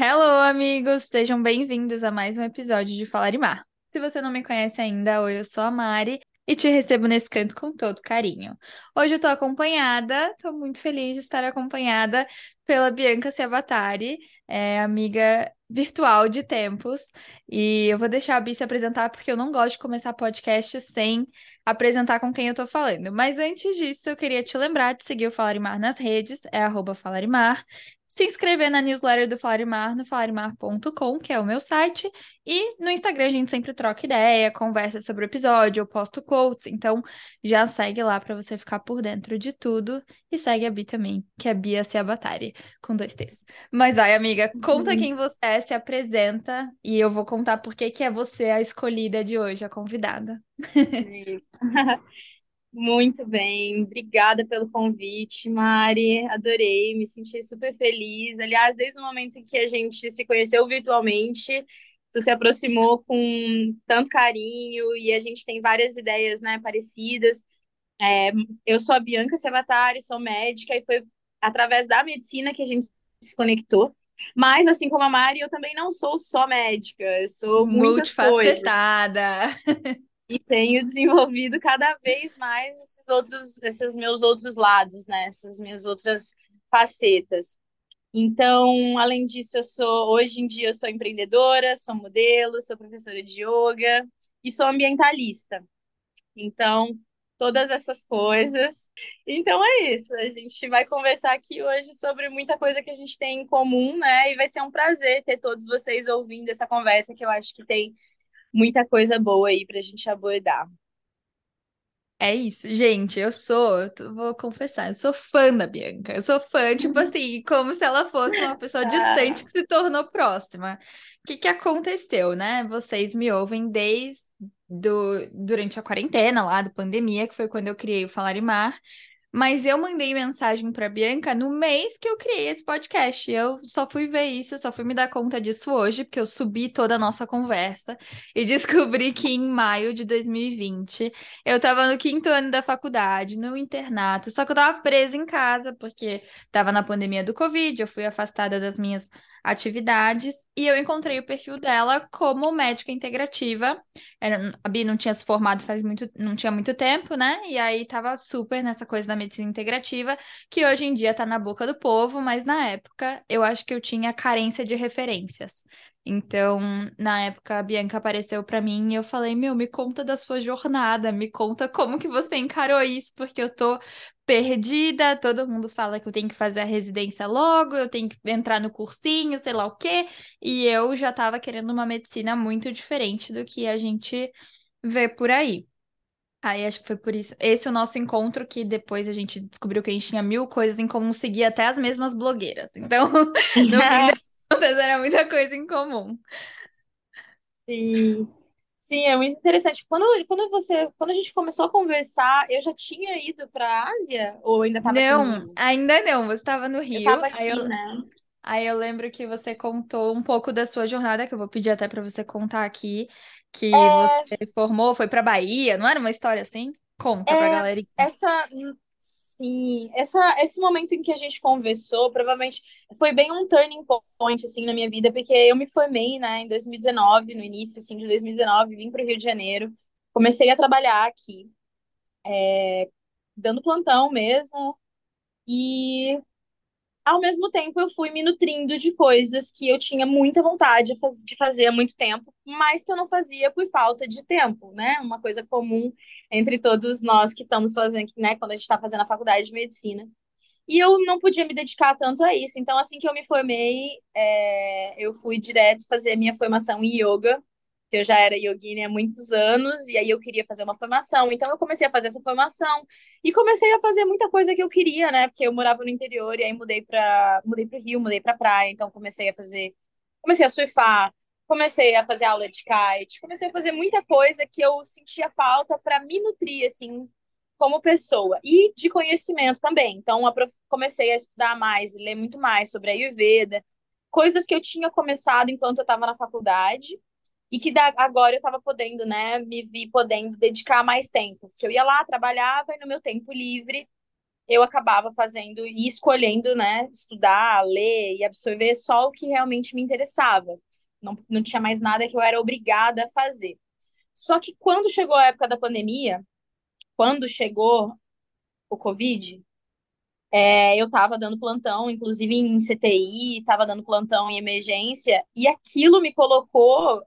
Hello, amigos! Sejam bem-vindos a mais um episódio de Falar e Mar. Se você não me conhece ainda, oi, eu sou a Mari e te recebo nesse canto com todo carinho. Hoje eu tô acompanhada, tô muito feliz de estar acompanhada pela Bianca Ciabatari, é, amiga virtual de tempos, e eu vou deixar a Bi se apresentar porque eu não gosto de começar podcast sem apresentar com quem eu tô falando. Mas antes disso, eu queria te lembrar de seguir o Falarimar nas redes, é arroba Falarimar, se inscrever na newsletter do Falarimar no falarimar.com, que é o meu site, e no Instagram a gente sempre troca ideia, conversa sobre o episódio, eu posto quotes, então já segue lá para você ficar por dentro de tudo, e segue a Bi também, que é Bia Ciabatari, com dois T's. Mas vai, amiga, conta uhum. quem você é, se apresenta, e eu vou contar por que é você a escolhida de hoje, a convidada. Muito bem, obrigada pelo convite, Mari. Adorei, me senti super feliz. Aliás, desde o momento em que a gente se conheceu virtualmente, tu se aproximou com tanto carinho e a gente tem várias ideias, né, parecidas. É, eu sou a Bianca Sevatari, sou médica e foi através da medicina que a gente se conectou. Mas, assim como a Mari, eu também não sou só médica, eu sou multifacetada. e tenho desenvolvido cada vez mais esses outros, esses meus outros lados, né? Essas minhas outras facetas. Então, além disso, eu sou hoje em dia eu sou empreendedora, sou modelo, sou professora de yoga e sou ambientalista. Então, todas essas coisas. Então é isso. A gente vai conversar aqui hoje sobre muita coisa que a gente tem em comum, né? E vai ser um prazer ter todos vocês ouvindo essa conversa que eu acho que tem muita coisa boa aí pra gente abordar. É isso, gente. Eu sou, eu vou confessar, eu sou fã da Bianca. Eu sou fã, tipo assim, como se ela fosse uma pessoa distante que se tornou próxima. O que que aconteceu, né? Vocês me ouvem desde do, durante a quarentena lá, da pandemia, que foi quando eu criei o Falar e Mar. Mas eu mandei mensagem para Bianca no mês que eu criei esse podcast. Eu só fui ver isso, só fui me dar conta disso hoje, porque eu subi toda a nossa conversa e descobri que em maio de 2020 eu estava no quinto ano da faculdade, no internato, só que eu estava presa em casa, porque estava na pandemia do Covid, eu fui afastada das minhas atividades e eu encontrei o perfil dela como médica integrativa. Era, a Bi não tinha se formado faz muito, não tinha muito tempo, né? E aí tava super nessa coisa da medicina integrativa, que hoje em dia tá na boca do povo, mas na época eu acho que eu tinha carência de referências. Então, na época, a Bianca apareceu para mim e eu falei: Meu, me conta da sua jornada, me conta como que você encarou isso, porque eu tô perdida. Todo mundo fala que eu tenho que fazer a residência logo, eu tenho que entrar no cursinho, sei lá o quê. E eu já tava querendo uma medicina muito diferente do que a gente vê por aí. Aí acho que foi por isso. Esse é o nosso encontro que depois a gente descobriu que a gente tinha mil coisas em comum, seguir até as mesmas blogueiras. Então, no fim das era muita coisa em comum. Sim. Sim, é muito interessante. Quando, quando você, quando a gente começou a conversar, eu já tinha ido para a Ásia ou ainda estava Não, ainda não. Você estava no Rio. Eu estava aqui, aí eu, né? Aí eu lembro que você contou um pouco da sua jornada, que eu vou pedir até para você contar aqui, que é... você formou, foi para Bahia, não era uma história assim? Conta é... para galera. Essa Sim, essa, esse momento em que a gente conversou, provavelmente foi bem um turning point, assim, na minha vida, porque eu me formei, né, em 2019, no início, assim, de 2019, vim para o Rio de Janeiro, comecei a trabalhar aqui, é, dando plantão mesmo, e ao mesmo tempo eu fui me nutrindo de coisas que eu tinha muita vontade de fazer há muito tempo, mas que eu não fazia por falta de tempo, né? Uma coisa comum entre todos nós que estamos fazendo, né, quando a gente está fazendo a faculdade de medicina. E eu não podia me dedicar tanto a isso. Então, assim que eu me formei, é, eu fui direto fazer a minha formação em yoga eu já era yogini há muitos anos, e aí eu queria fazer uma formação. Então eu comecei a fazer essa formação e comecei a fazer muita coisa que eu queria, né? Porque eu morava no interior e aí mudei para mudei para o Rio, mudei para praia, então comecei a fazer, comecei a surfar, comecei a fazer aula de kite, comecei a fazer muita coisa que eu sentia falta para me nutrir assim como pessoa e de conhecimento também. Então comecei a estudar mais, ler muito mais sobre a Ayurveda, coisas que eu tinha começado enquanto eu estava na faculdade e que da, agora eu estava podendo, né, me vi podendo dedicar mais tempo. Que eu ia lá, trabalhava e no meu tempo livre eu acabava fazendo e escolhendo, né, estudar, ler e absorver só o que realmente me interessava. Não, não tinha mais nada que eu era obrigada a fazer. Só que quando chegou a época da pandemia, quando chegou o Covid, é, eu estava dando plantão, inclusive em CTI, estava dando plantão em emergência, e aquilo me colocou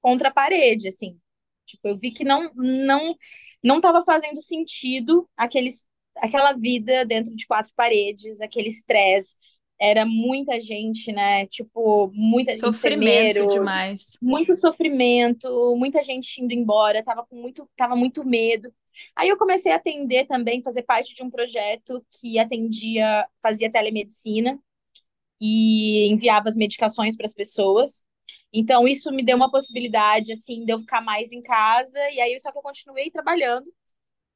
contra a parede, assim. Tipo, eu vi que não não não estava fazendo sentido aqueles, aquela vida dentro de quatro paredes, aquele estresse. Era muita gente, né? Tipo, muita sofrimento demais. Muito sofrimento, muita gente indo embora, tava com muito, tava muito medo. Aí eu comecei a atender também, fazer parte de um projeto que atendia, fazia telemedicina e enviava as medicações para as pessoas. Então, isso me deu uma possibilidade, assim, de eu ficar mais em casa, e aí só que eu continuei trabalhando.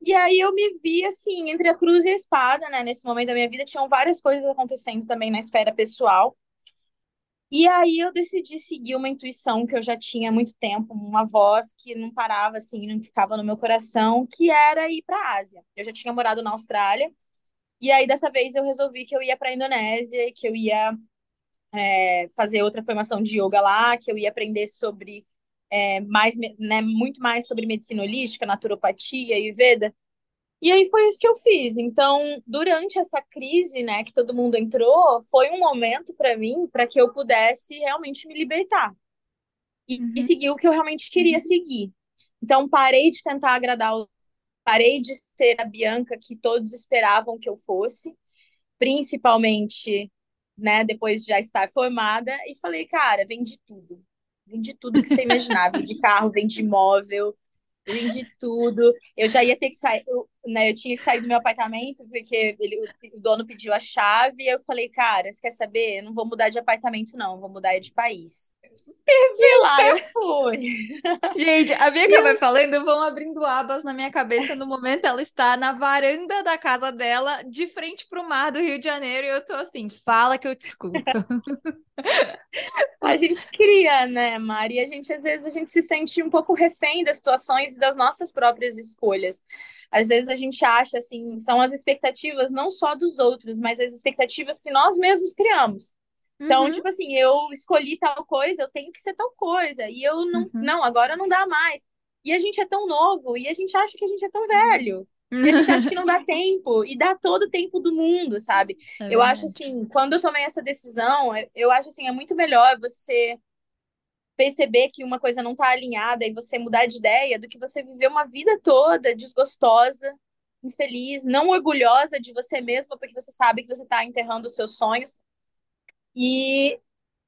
E aí eu me vi, assim, entre a cruz e a espada, né? Nesse momento da minha vida, tinham várias coisas acontecendo também na esfera pessoal. E aí eu decidi seguir uma intuição que eu já tinha há muito tempo, uma voz que não parava, assim, não ficava no meu coração, que era ir para a Ásia. Eu já tinha morado na Austrália, e aí dessa vez eu resolvi que eu ia para a Indonésia, que eu ia é, fazer outra formação de yoga lá, que eu ia aprender sobre é, mais, né, muito mais sobre medicina holística, naturopatia e Veda. E aí foi isso que eu fiz. Então, durante essa crise, né, que todo mundo entrou, foi um momento para mim para que eu pudesse realmente me libertar e, uhum. e, seguir o que eu realmente queria uhum. seguir. Então, parei de tentar agradar, parei de ser a Bianca que todos esperavam que eu fosse, principalmente né, depois de já estar formada, e falei, cara, vende tudo. Vende tudo que você imaginar. vende carro, vende imóvel, vende tudo. Eu já ia ter que sair, eu, né, eu tinha que sair do meu apartamento, porque ele, o dono pediu a chave, e eu falei, cara, você quer saber? Eu não vou mudar de apartamento, não, vou mudar de país. E lá eu fui. Gente, a Bianca vai falando, vão abrindo abas na minha cabeça. No momento, ela está na varanda da casa dela, de frente para o mar do Rio de Janeiro, e eu tô assim, fala que eu te escuto. a gente cria, né, Mari? E a gente, às vezes, a gente se sente um pouco refém das situações e das nossas próprias escolhas. Às vezes a gente acha, assim, são as expectativas não só dos outros, mas as expectativas que nós mesmos criamos. Então, uhum. tipo assim, eu escolhi tal coisa, eu tenho que ser tal coisa. E eu não, uhum. não, agora não dá mais. E a gente é tão novo, e a gente acha que a gente é tão velho. Uhum. E a gente acha que não dá tempo, e dá todo o tempo do mundo, sabe? É eu acho assim, quando eu tomei essa decisão, eu acho assim, é muito melhor você perceber que uma coisa não tá alinhada e você mudar de ideia do que você viver uma vida toda desgostosa, infeliz, não orgulhosa de você mesma, porque você sabe que você tá enterrando os seus sonhos e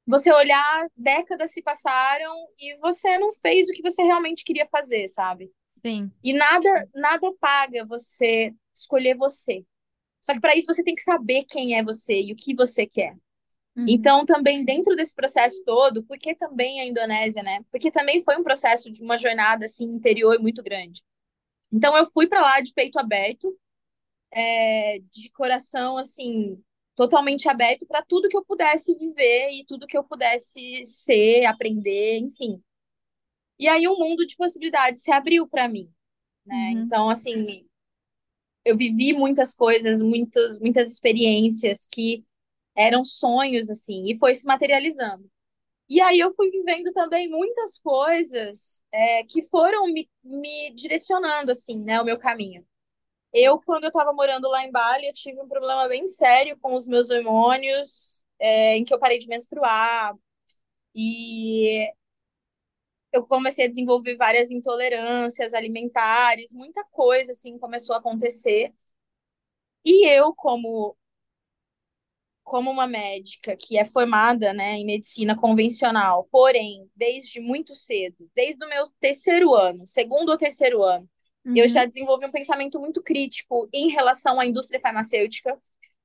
você olhar, décadas se passaram e você não fez o que você realmente queria fazer, sabe? Sim. E nada, nada paga você escolher você. Só que para isso você tem que saber quem é você e o que você quer. Uhum. Então, também dentro desse processo todo, porque também a Indonésia, né? Porque também foi um processo de uma jornada assim interior muito grande. Então, eu fui para lá de peito aberto, é, de coração assim totalmente aberto para tudo que eu pudesse viver e tudo que eu pudesse ser, aprender, enfim. E aí um mundo de possibilidades se abriu para mim, né? Uhum. Então, assim, eu vivi muitas coisas, muitas, muitas experiências que eram sonhos, assim, e foi se materializando. E aí eu fui vivendo também muitas coisas é, que foram me, me direcionando, assim, né, o meu caminho. Eu, quando eu estava morando lá em Bali, eu tive um problema bem sério com os meus hormônios, é, em que eu parei de menstruar. E eu comecei a desenvolver várias intolerâncias alimentares, muita coisa assim começou a acontecer. E eu, como como uma médica que é formada, né, em medicina convencional, porém, desde muito cedo, desde o meu terceiro ano, segundo ou terceiro ano, Uhum. Eu já desenvolvi um pensamento muito crítico em relação à indústria farmacêutica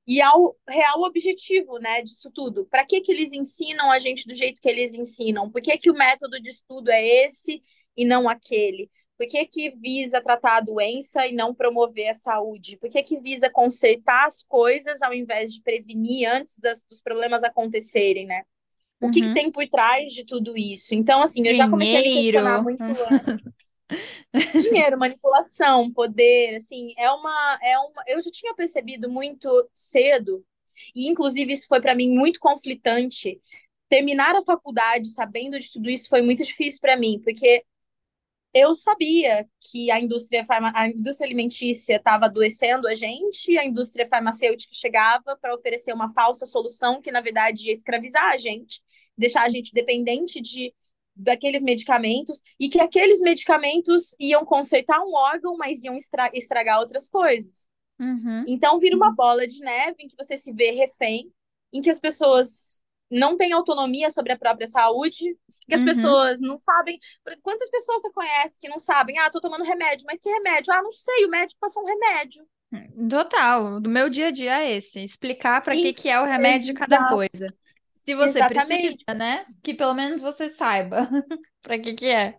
e ao real objetivo, né, disso tudo. Para que que eles ensinam a gente do jeito que eles ensinam? Por que que o método de estudo é esse e não aquele? Por que que visa tratar a doença e não promover a saúde? Por que que visa consertar as coisas ao invés de prevenir antes das, dos problemas acontecerem, né? O uhum. que, que, uhum. tem por trás de tudo isso? Então, assim, eu já comecei a me questionar muito antes. Dinheiro, manipulação, poder, assim, é uma, é uma. Eu já tinha percebido muito cedo, e inclusive isso foi para mim muito conflitante. Terminar a faculdade sabendo de tudo isso foi muito difícil para mim, porque eu sabia que a indústria, farma... a indústria alimentícia estava adoecendo a gente, a indústria farmacêutica chegava para oferecer uma falsa solução que, na verdade, ia escravizar a gente, deixar a gente dependente de daqueles medicamentos e que aqueles medicamentos iam consertar um órgão, mas iam estra estragar outras coisas. Uhum. Então vira uma bola de neve em que você se vê refém, em que as pessoas não têm autonomia sobre a própria saúde, que as uhum. pessoas não sabem. Quantas pessoas você conhece que não sabem? Ah, tô tomando remédio, mas que remédio? Ah, não sei, o médico passou um remédio. Total, do meu dia a dia é esse, explicar para que que é o remédio de cada coisa. Se você Exatamente. precisa, né? Que pelo menos você saiba para que que é.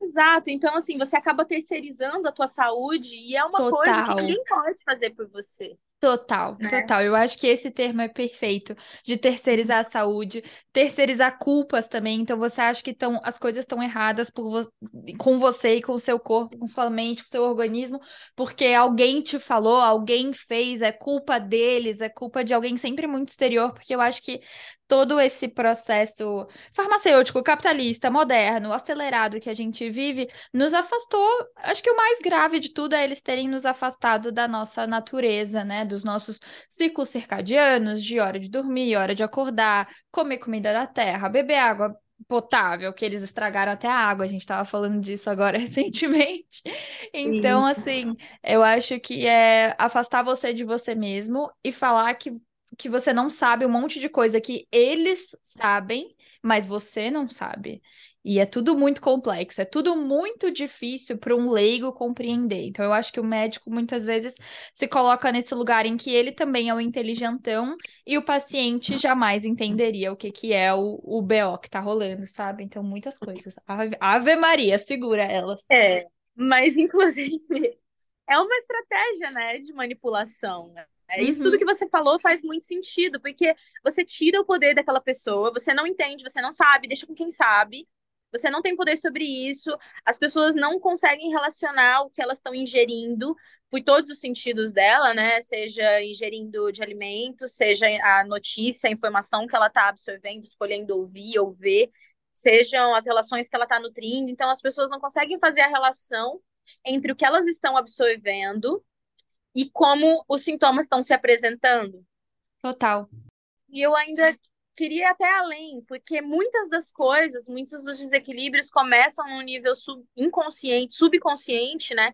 Exato. Então, assim, você acaba terceirizando a tua saúde e é uma Total. coisa que ninguém pode fazer por você. Total, né? total. Eu acho que esse termo é perfeito de terceirizar a saúde, terceirizar culpas também. Então você acha que tão, as coisas estão erradas vo com você e com o seu corpo, com sua mente, com o seu organismo, porque alguém te falou, alguém fez, é culpa deles, é culpa de alguém sempre muito exterior, porque eu acho que todo esse processo farmacêutico, capitalista, moderno, acelerado que a gente vive, nos afastou. Acho que o mais grave de tudo é eles terem nos afastado da nossa natureza, né? Dos nossos ciclos circadianos, de hora de dormir, hora de acordar, comer comida da terra, beber água potável, que eles estragaram até a água, a gente estava falando disso agora recentemente. Então, assim, eu acho que é afastar você de você mesmo e falar que que você não sabe um monte de coisa que eles sabem, mas você não sabe. E é tudo muito complexo, é tudo muito difícil para um leigo compreender. Então, eu acho que o médico muitas vezes se coloca nesse lugar em que ele também é o inteligentão e o paciente jamais entenderia o que, que é o, o BO que tá rolando, sabe? Então, muitas coisas. Ave, Ave Maria, segura elas. É, mas inclusive é uma estratégia, né, de manipulação. É, isso tudo uhum. que você falou faz muito sentido, porque você tira o poder daquela pessoa, você não entende, você não sabe, deixa com quem sabe, você não tem poder sobre isso, as pessoas não conseguem relacionar o que elas estão ingerindo por todos os sentidos dela, né? Seja ingerindo de alimentos, seja a notícia, a informação que ela está absorvendo, escolhendo ouvir ou ver, sejam as relações que ela está nutrindo. Então, as pessoas não conseguem fazer a relação entre o que elas estão absorvendo e como os sintomas estão se apresentando. Total. E eu ainda queria ir até além, porque muitas das coisas, muitos dos desequilíbrios começam no nível sub inconsciente, subconsciente, né?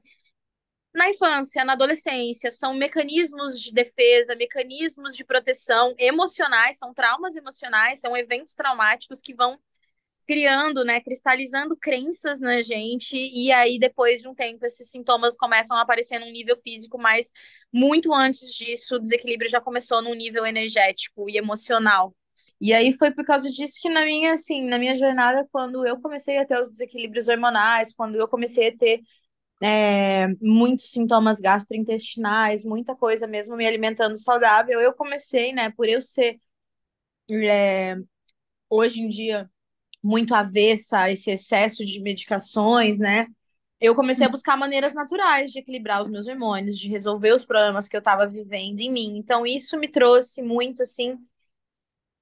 Na infância, na adolescência, são mecanismos de defesa, mecanismos de proteção emocionais, são traumas emocionais, são eventos traumáticos que vão criando, né, cristalizando crenças na gente, e aí depois de um tempo esses sintomas começam a aparecer num nível físico, mas muito antes disso o desequilíbrio já começou num nível energético e emocional. E aí foi por causa disso que na minha, assim, na minha jornada, quando eu comecei a ter os desequilíbrios hormonais, quando eu comecei a ter é, muitos sintomas gastrointestinais, muita coisa mesmo me alimentando saudável, eu comecei, né, por eu ser é, hoje em dia muito avessa a esse excesso de medicações, né? Eu comecei a hum. buscar maneiras naturais de equilibrar os meus hormônios, de resolver os problemas que eu estava vivendo em mim. Então, isso me trouxe muito, assim,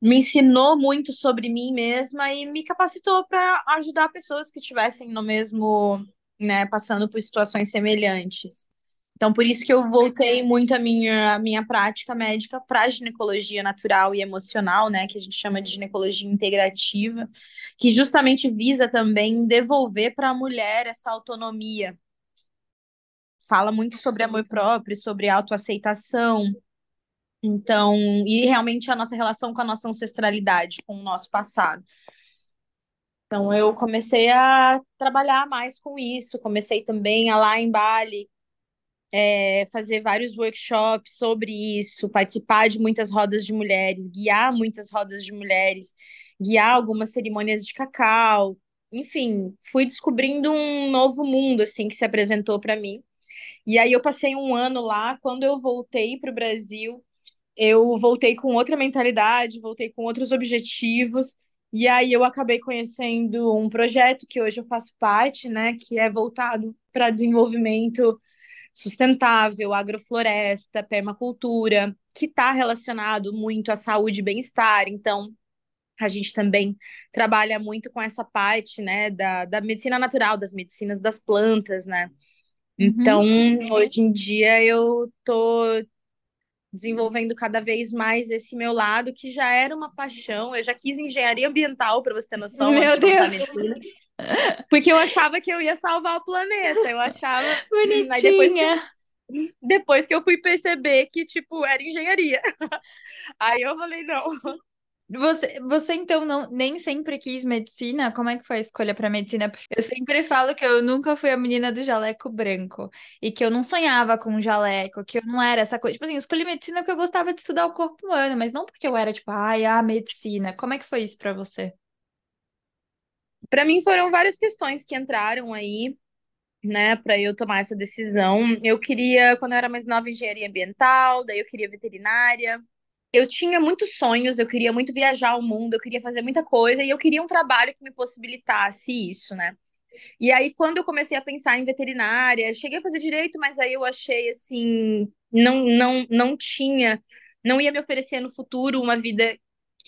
me ensinou muito sobre mim mesma e me capacitou para ajudar pessoas que estivessem no mesmo, né, passando por situações semelhantes. Então, por isso que eu voltei muito a minha, a minha prática médica para ginecologia natural e emocional, né, que a gente chama de ginecologia integrativa, que justamente visa também devolver para a mulher essa autonomia. Fala muito sobre amor próprio, sobre autoaceitação. Então, e realmente a nossa relação com a nossa ancestralidade, com o nosso passado. Então, eu comecei a trabalhar mais com isso, comecei também a lá em Bali é, fazer vários workshops sobre isso, participar de muitas rodas de mulheres, guiar muitas rodas de mulheres, guiar algumas cerimônias de cacau, enfim, fui descobrindo um novo mundo assim que se apresentou para mim. E aí eu passei um ano lá, quando eu voltei para o Brasil, eu voltei com outra mentalidade, voltei com outros objetivos. E aí eu acabei conhecendo um projeto que hoje eu faço parte, né, que é voltado para desenvolvimento sustentável, agrofloresta, permacultura, que está relacionado muito à saúde e bem-estar. Então, a gente também trabalha muito com essa parte, né, da, da medicina natural, das medicinas das plantas, né? Então, uhum. hoje em dia eu tô desenvolvendo cada vez mais esse meu lado, que já era uma paixão. Eu já quis engenharia ambiental, para você ter noção. Meu Deus! Porque eu achava que eu ia salvar o planeta. Eu achava. Bonitinha! Depois que, depois que eu fui perceber que, tipo, era engenharia. Aí eu falei, não. Você, você então não, nem sempre quis medicina? Como é que foi a escolha para medicina? Porque eu sempre falo que eu nunca fui a menina do jaleco branco e que eu não sonhava com jaleco, que eu não era essa coisa. Tipo assim, eu escolhi medicina porque eu gostava de estudar o corpo humano, mas não porque eu era tipo, ai, a medicina. Como é que foi isso para você? Para mim foram várias questões que entraram aí, né, para eu tomar essa decisão. Eu queria, quando eu era mais nova, engenharia ambiental, daí eu queria veterinária eu tinha muitos sonhos, eu queria muito viajar o mundo, eu queria fazer muita coisa e eu queria um trabalho que me possibilitasse isso, né? E aí, quando eu comecei a pensar em veterinária, cheguei a fazer direito, mas aí eu achei assim, não, não, não tinha, não ia me oferecer no futuro uma vida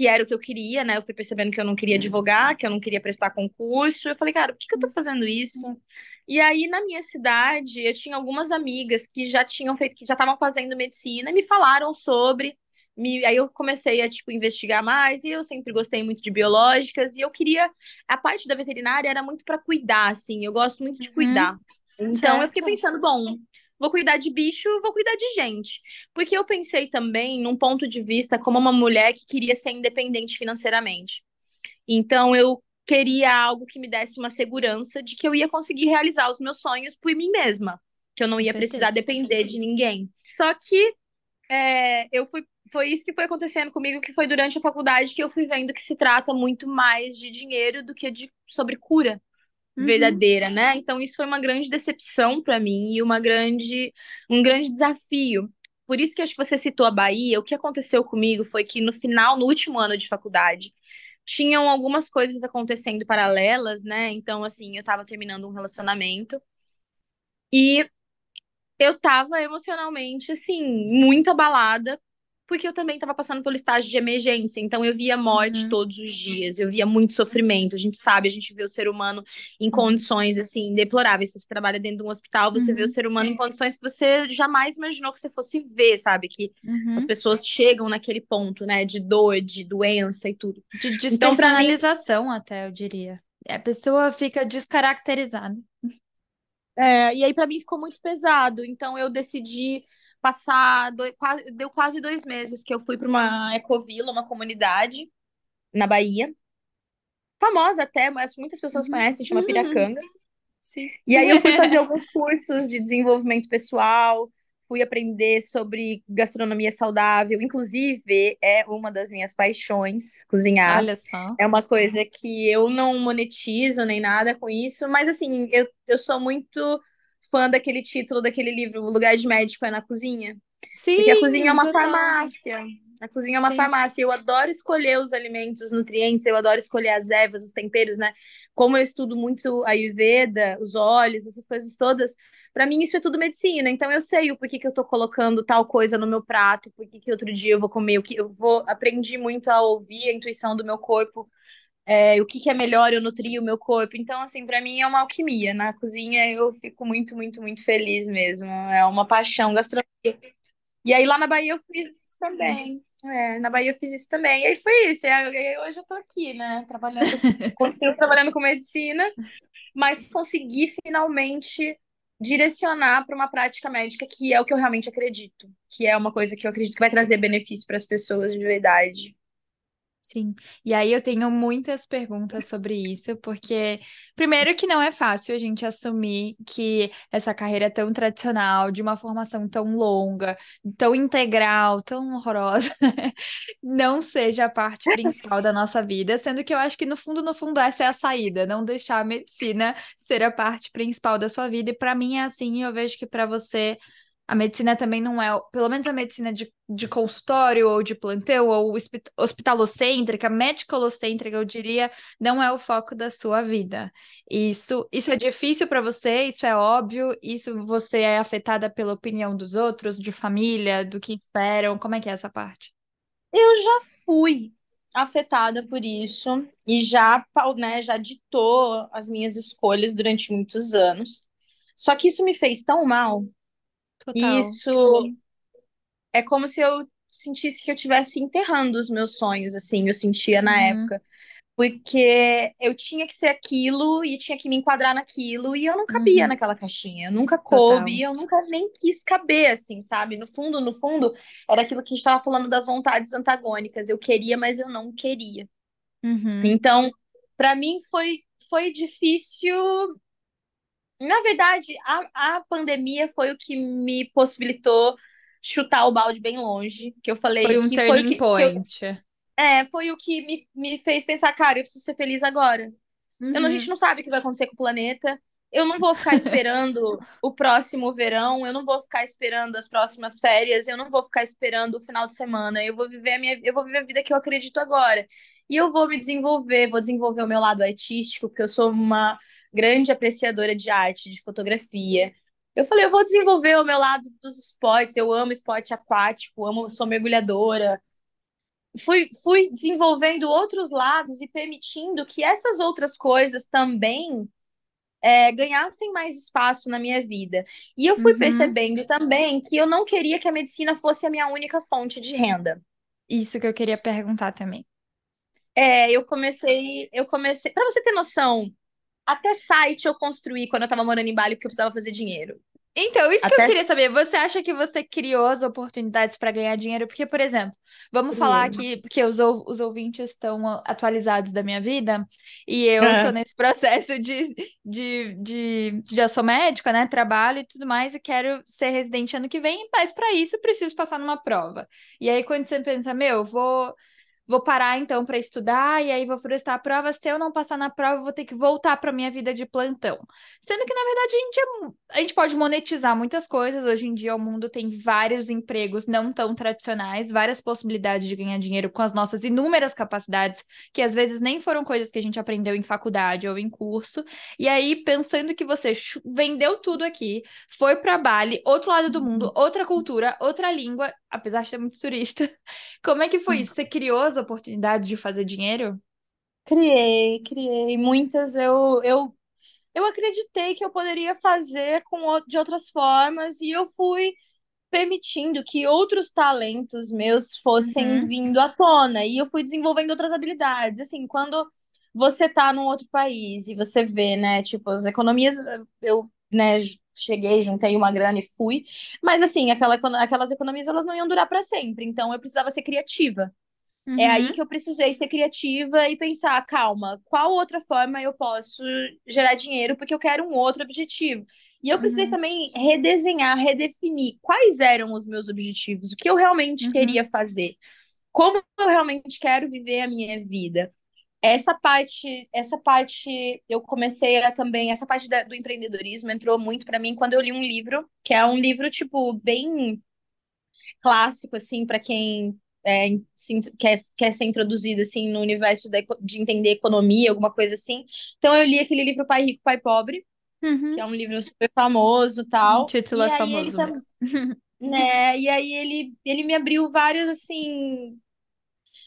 que era o que eu queria, né? Eu fui percebendo que eu não queria advogar, que eu não queria prestar concurso. Eu falei, cara, por que, que eu tô fazendo isso? E aí, na minha cidade, eu tinha algumas amigas que já tinham feito, que já estavam fazendo medicina e me falaram sobre me, aí eu comecei a, tipo, investigar mais, e eu sempre gostei muito de biológicas, e eu queria, a parte da veterinária era muito para cuidar, assim, eu gosto muito de uhum. cuidar. Então certo. eu fiquei pensando, bom, vou cuidar de bicho, vou cuidar de gente. Porque eu pensei também num ponto de vista como uma mulher que queria ser independente financeiramente. Então eu queria algo que me desse uma segurança de que eu ia conseguir realizar os meus sonhos por mim mesma, que eu não ia precisar depender de ninguém. Só que é, eu fui foi isso que foi acontecendo comigo, que foi durante a faculdade que eu fui vendo que se trata muito mais de dinheiro do que de sobre cura uhum. verdadeira, né? Então isso foi uma grande decepção para mim e uma grande um grande desafio. Por isso que acho que você citou a Bahia. O que aconteceu comigo foi que no final, no último ano de faculdade, tinham algumas coisas acontecendo paralelas, né? Então assim, eu tava terminando um relacionamento e eu tava emocionalmente assim muito abalada porque eu também estava passando pelo estágio de emergência, então eu via morte uhum. todos os dias, eu via muito sofrimento. A gente sabe, a gente vê o ser humano em condições assim deploráveis. Se você trabalha dentro de um hospital, você uhum. vê o uhum. ser humano em condições que você jamais imaginou que você fosse ver, sabe? Que uhum. as pessoas chegam naquele ponto, né, de dor, de doença e tudo. De despersonalização, então, mim... até, eu diria. A pessoa fica descaracterizada. É, e aí para mim ficou muito pesado, então eu decidi passar dois, quase, deu quase dois meses que eu fui para uma ecovila, uma comunidade na Bahia. Famosa até, mas muitas pessoas uhum. conhecem, chama Piracanga. Sim. E aí eu fui fazer alguns cursos de desenvolvimento pessoal, fui aprender sobre gastronomia saudável. Inclusive, é uma das minhas paixões, cozinhar. Olha só. É uma coisa que eu não monetizo nem nada com isso, mas assim, eu, eu sou muito fã daquele título daquele livro, O Lugar de Médico é na Cozinha. Sim, Porque a cozinha é uma total. farmácia. A cozinha é uma Sim. farmácia. Eu adoro escolher os alimentos, os nutrientes, eu adoro escolher as ervas, os temperos, né? Como eu estudo muito a Ayurveda, os óleos, essas coisas todas, para mim isso é tudo medicina. Então eu sei o porquê que eu tô colocando tal coisa no meu prato, porquê que outro dia eu vou comer, o que eu vou aprendi muito a ouvir a intuição do meu corpo é, o que, que, é melhor eu nutrir o meu corpo. Então, assim, para mim é uma alquimia. Na cozinha eu fico muito, muito, muito feliz mesmo. É uma paixão gastronomia. E aí lá na Bahia eu fiz isso também. É, na Bahia eu fiz isso também. E aí foi isso. E aí, hoje eu tô aqui, né? Trabalhando, continuo trabalhando com medicina, mas consegui finalmente direcionar para uma prática médica que é o que eu realmente acredito, que é uma coisa que eu acredito que vai trazer benefício para as pessoas de verdade. Sim, e aí eu tenho muitas perguntas sobre isso, porque, primeiro, que não é fácil a gente assumir que essa carreira é tão tradicional, de uma formação tão longa, tão integral, tão horrorosa, não seja a parte principal da nossa vida, sendo que eu acho que, no fundo, no fundo, essa é a saída, não deixar a medicina ser a parte principal da sua vida, e para mim é assim, e eu vejo que para você A medicina também não é, pelo menos a medicina de, de consultório ou de plantão ou hospitalocêntrica, medicalocêntrica, eu diria, não é o foco da sua vida. Isso, isso é difícil para você, isso é óbvio, isso você é afetada pela opinião dos outros, de família, do que esperam, como é que é essa parte? Eu já fui afetada por isso e já, né, já ditou as minhas escolhas durante muitos anos. Só que isso me fez tão mal. Total. Isso é como se eu sentisse que eu estivesse enterrando os meus sonhos, assim, eu sentia na Uhum. época. Porque eu tinha que ser aquilo e tinha que me enquadrar naquilo e eu não cabia Uhum. naquela caixinha. Eu nunca Total. coube, eu nunca nem quis caber, assim, sabe? No fundo, no fundo, era aquilo que a gente estava falando das vontades antagônicas. Eu queria, mas eu não queria. Uhum. Então, para mim foi, foi difícil. Na verdade, a, a pandemia foi o que me possibilitou chutar o balde bem longe, que eu Foi falei um que foi o turning que, que eu, point. é, foi o que me, me fez pensar, cara, eu preciso ser feliz agora. Eu não- a gente Uhum. não sabe o que vai acontecer com o planeta. Eu não vou ficar esperando o próximo verão, eu não vou ficar esperando as próximas férias, eu não vou ficar esperando o final de semana. Eu vou viver a minha, eu vou viver a vida que eu acredito agora. E eu vou me desenvolver, vou desenvolver o meu lado artístico, porque eu sou uma grande apreciadora de arte, de fotografia. Eu falei, eu vou desenvolver o meu lado dos esportes. Eu amo esporte aquático, amo, sou mergulhadora fui, fui desenvolvendo outros lados e permitindo que essas outras coisas também é, ganhassem mais espaço na minha vida. E eu fui Uhum. percebendo também que eu não queria que a medicina fosse a minha única fonte de renda. Isso que eu queria perguntar também. É, eu comecei, eu comecei, para você ter noção, até site eu construí quando eu tava morando em Bali porque eu precisava fazer dinheiro. Então, isso que eu Até queria saber. Você acha que você criou as oportunidades para ganhar dinheiro? Porque, por exemplo, vamos falar criei. aqui, porque os, os ouvintes estão atualizados da minha vida, e eu tô Ah, nesse processo de, de, de, de- eu sou médica, né? Trabalho e tudo mais, e quero ser residente ano que vem, mas para isso eu preciso passar numa prova. E aí, quando você pensa, meu, vou. Vou parar então para estudar e aí vou prestar a prova. Se eu não passar na prova, eu vou ter que voltar para minha vida de plantão. Sendo que, na verdade, a gente, é a gente pode monetizar muitas coisas. Hoje em dia, o mundo tem vários empregos não tão tradicionais, várias possibilidades de ganhar dinheiro com as nossas inúmeras capacidades, que às vezes nem foram coisas que a gente aprendeu em faculdade ou em curso. E aí, pensando que você vendeu tudo aqui, foi para Bali, outro lado do mundo, outra cultura, outra língua, apesar de ser muito turista. Como é que foi isso? Você criou as oportunidades de fazer dinheiro? criei, criei. Muitas eu, eu eu acreditei que eu poderia fazer com, de outras formas e eu fui permitindo que outros talentos meus fossem Uhum, vindo à tona e eu fui desenvolvendo outras habilidades. Assim, quando você tá num outro país e você vê, né, tipo, as economias, eu, né, cheguei, juntei uma grana e fui, mas assim, aquela, aquelas economias elas não iam durar para sempre, então eu precisava ser criativa. É aí uhum, que eu precisei ser criativa e pensar, calma, qual outra forma eu posso gerar dinheiro porque eu quero um outro objetivo. E eu precisei uhum, também redesenhar, redefinir quais eram os meus objetivos, o que eu realmente uhum, queria fazer, como eu realmente quero viver a minha vida. Essa parte, essa parte eu comecei a também, essa parte da- do empreendedorismo entrou muito para mim quando eu li um livro, que é um livro tipo bem clássico, assim, para quem é, se, quer, quer ser introduzido, assim, no universo da, de entender economia, alguma coisa assim. Então, eu li aquele livro Pai Rico, Pai Pobre, que uhum. é um livro super famoso, O tal. título E é famoso mesmo. né, e aí ele, ele me abriu vários, assim,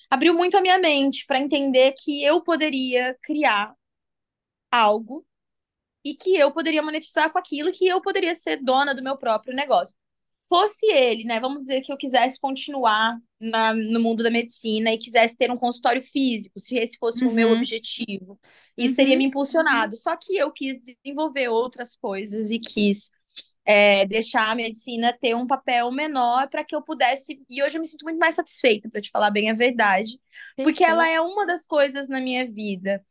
abriu muito a minha mente para entender que eu poderia criar algo e que eu poderia monetizar com aquilo, que eu poderia ser dona do meu próprio negócio. Fosse ele, né? Vamos dizer que eu quisesse continuar na, no mundo da medicina e quisesse ter um consultório físico, se esse fosse o meu Uhum, objetivo, isso teria me uhum, impulsionado. Só que eu quis desenvolver outras coisas e quis é, deixar a medicina ter um papel menor para que eu pudesse. E hoje eu me sinto muito mais satisfeita, para te falar bem a verdade, porque ela é perfeito. uma das coisas na minha vida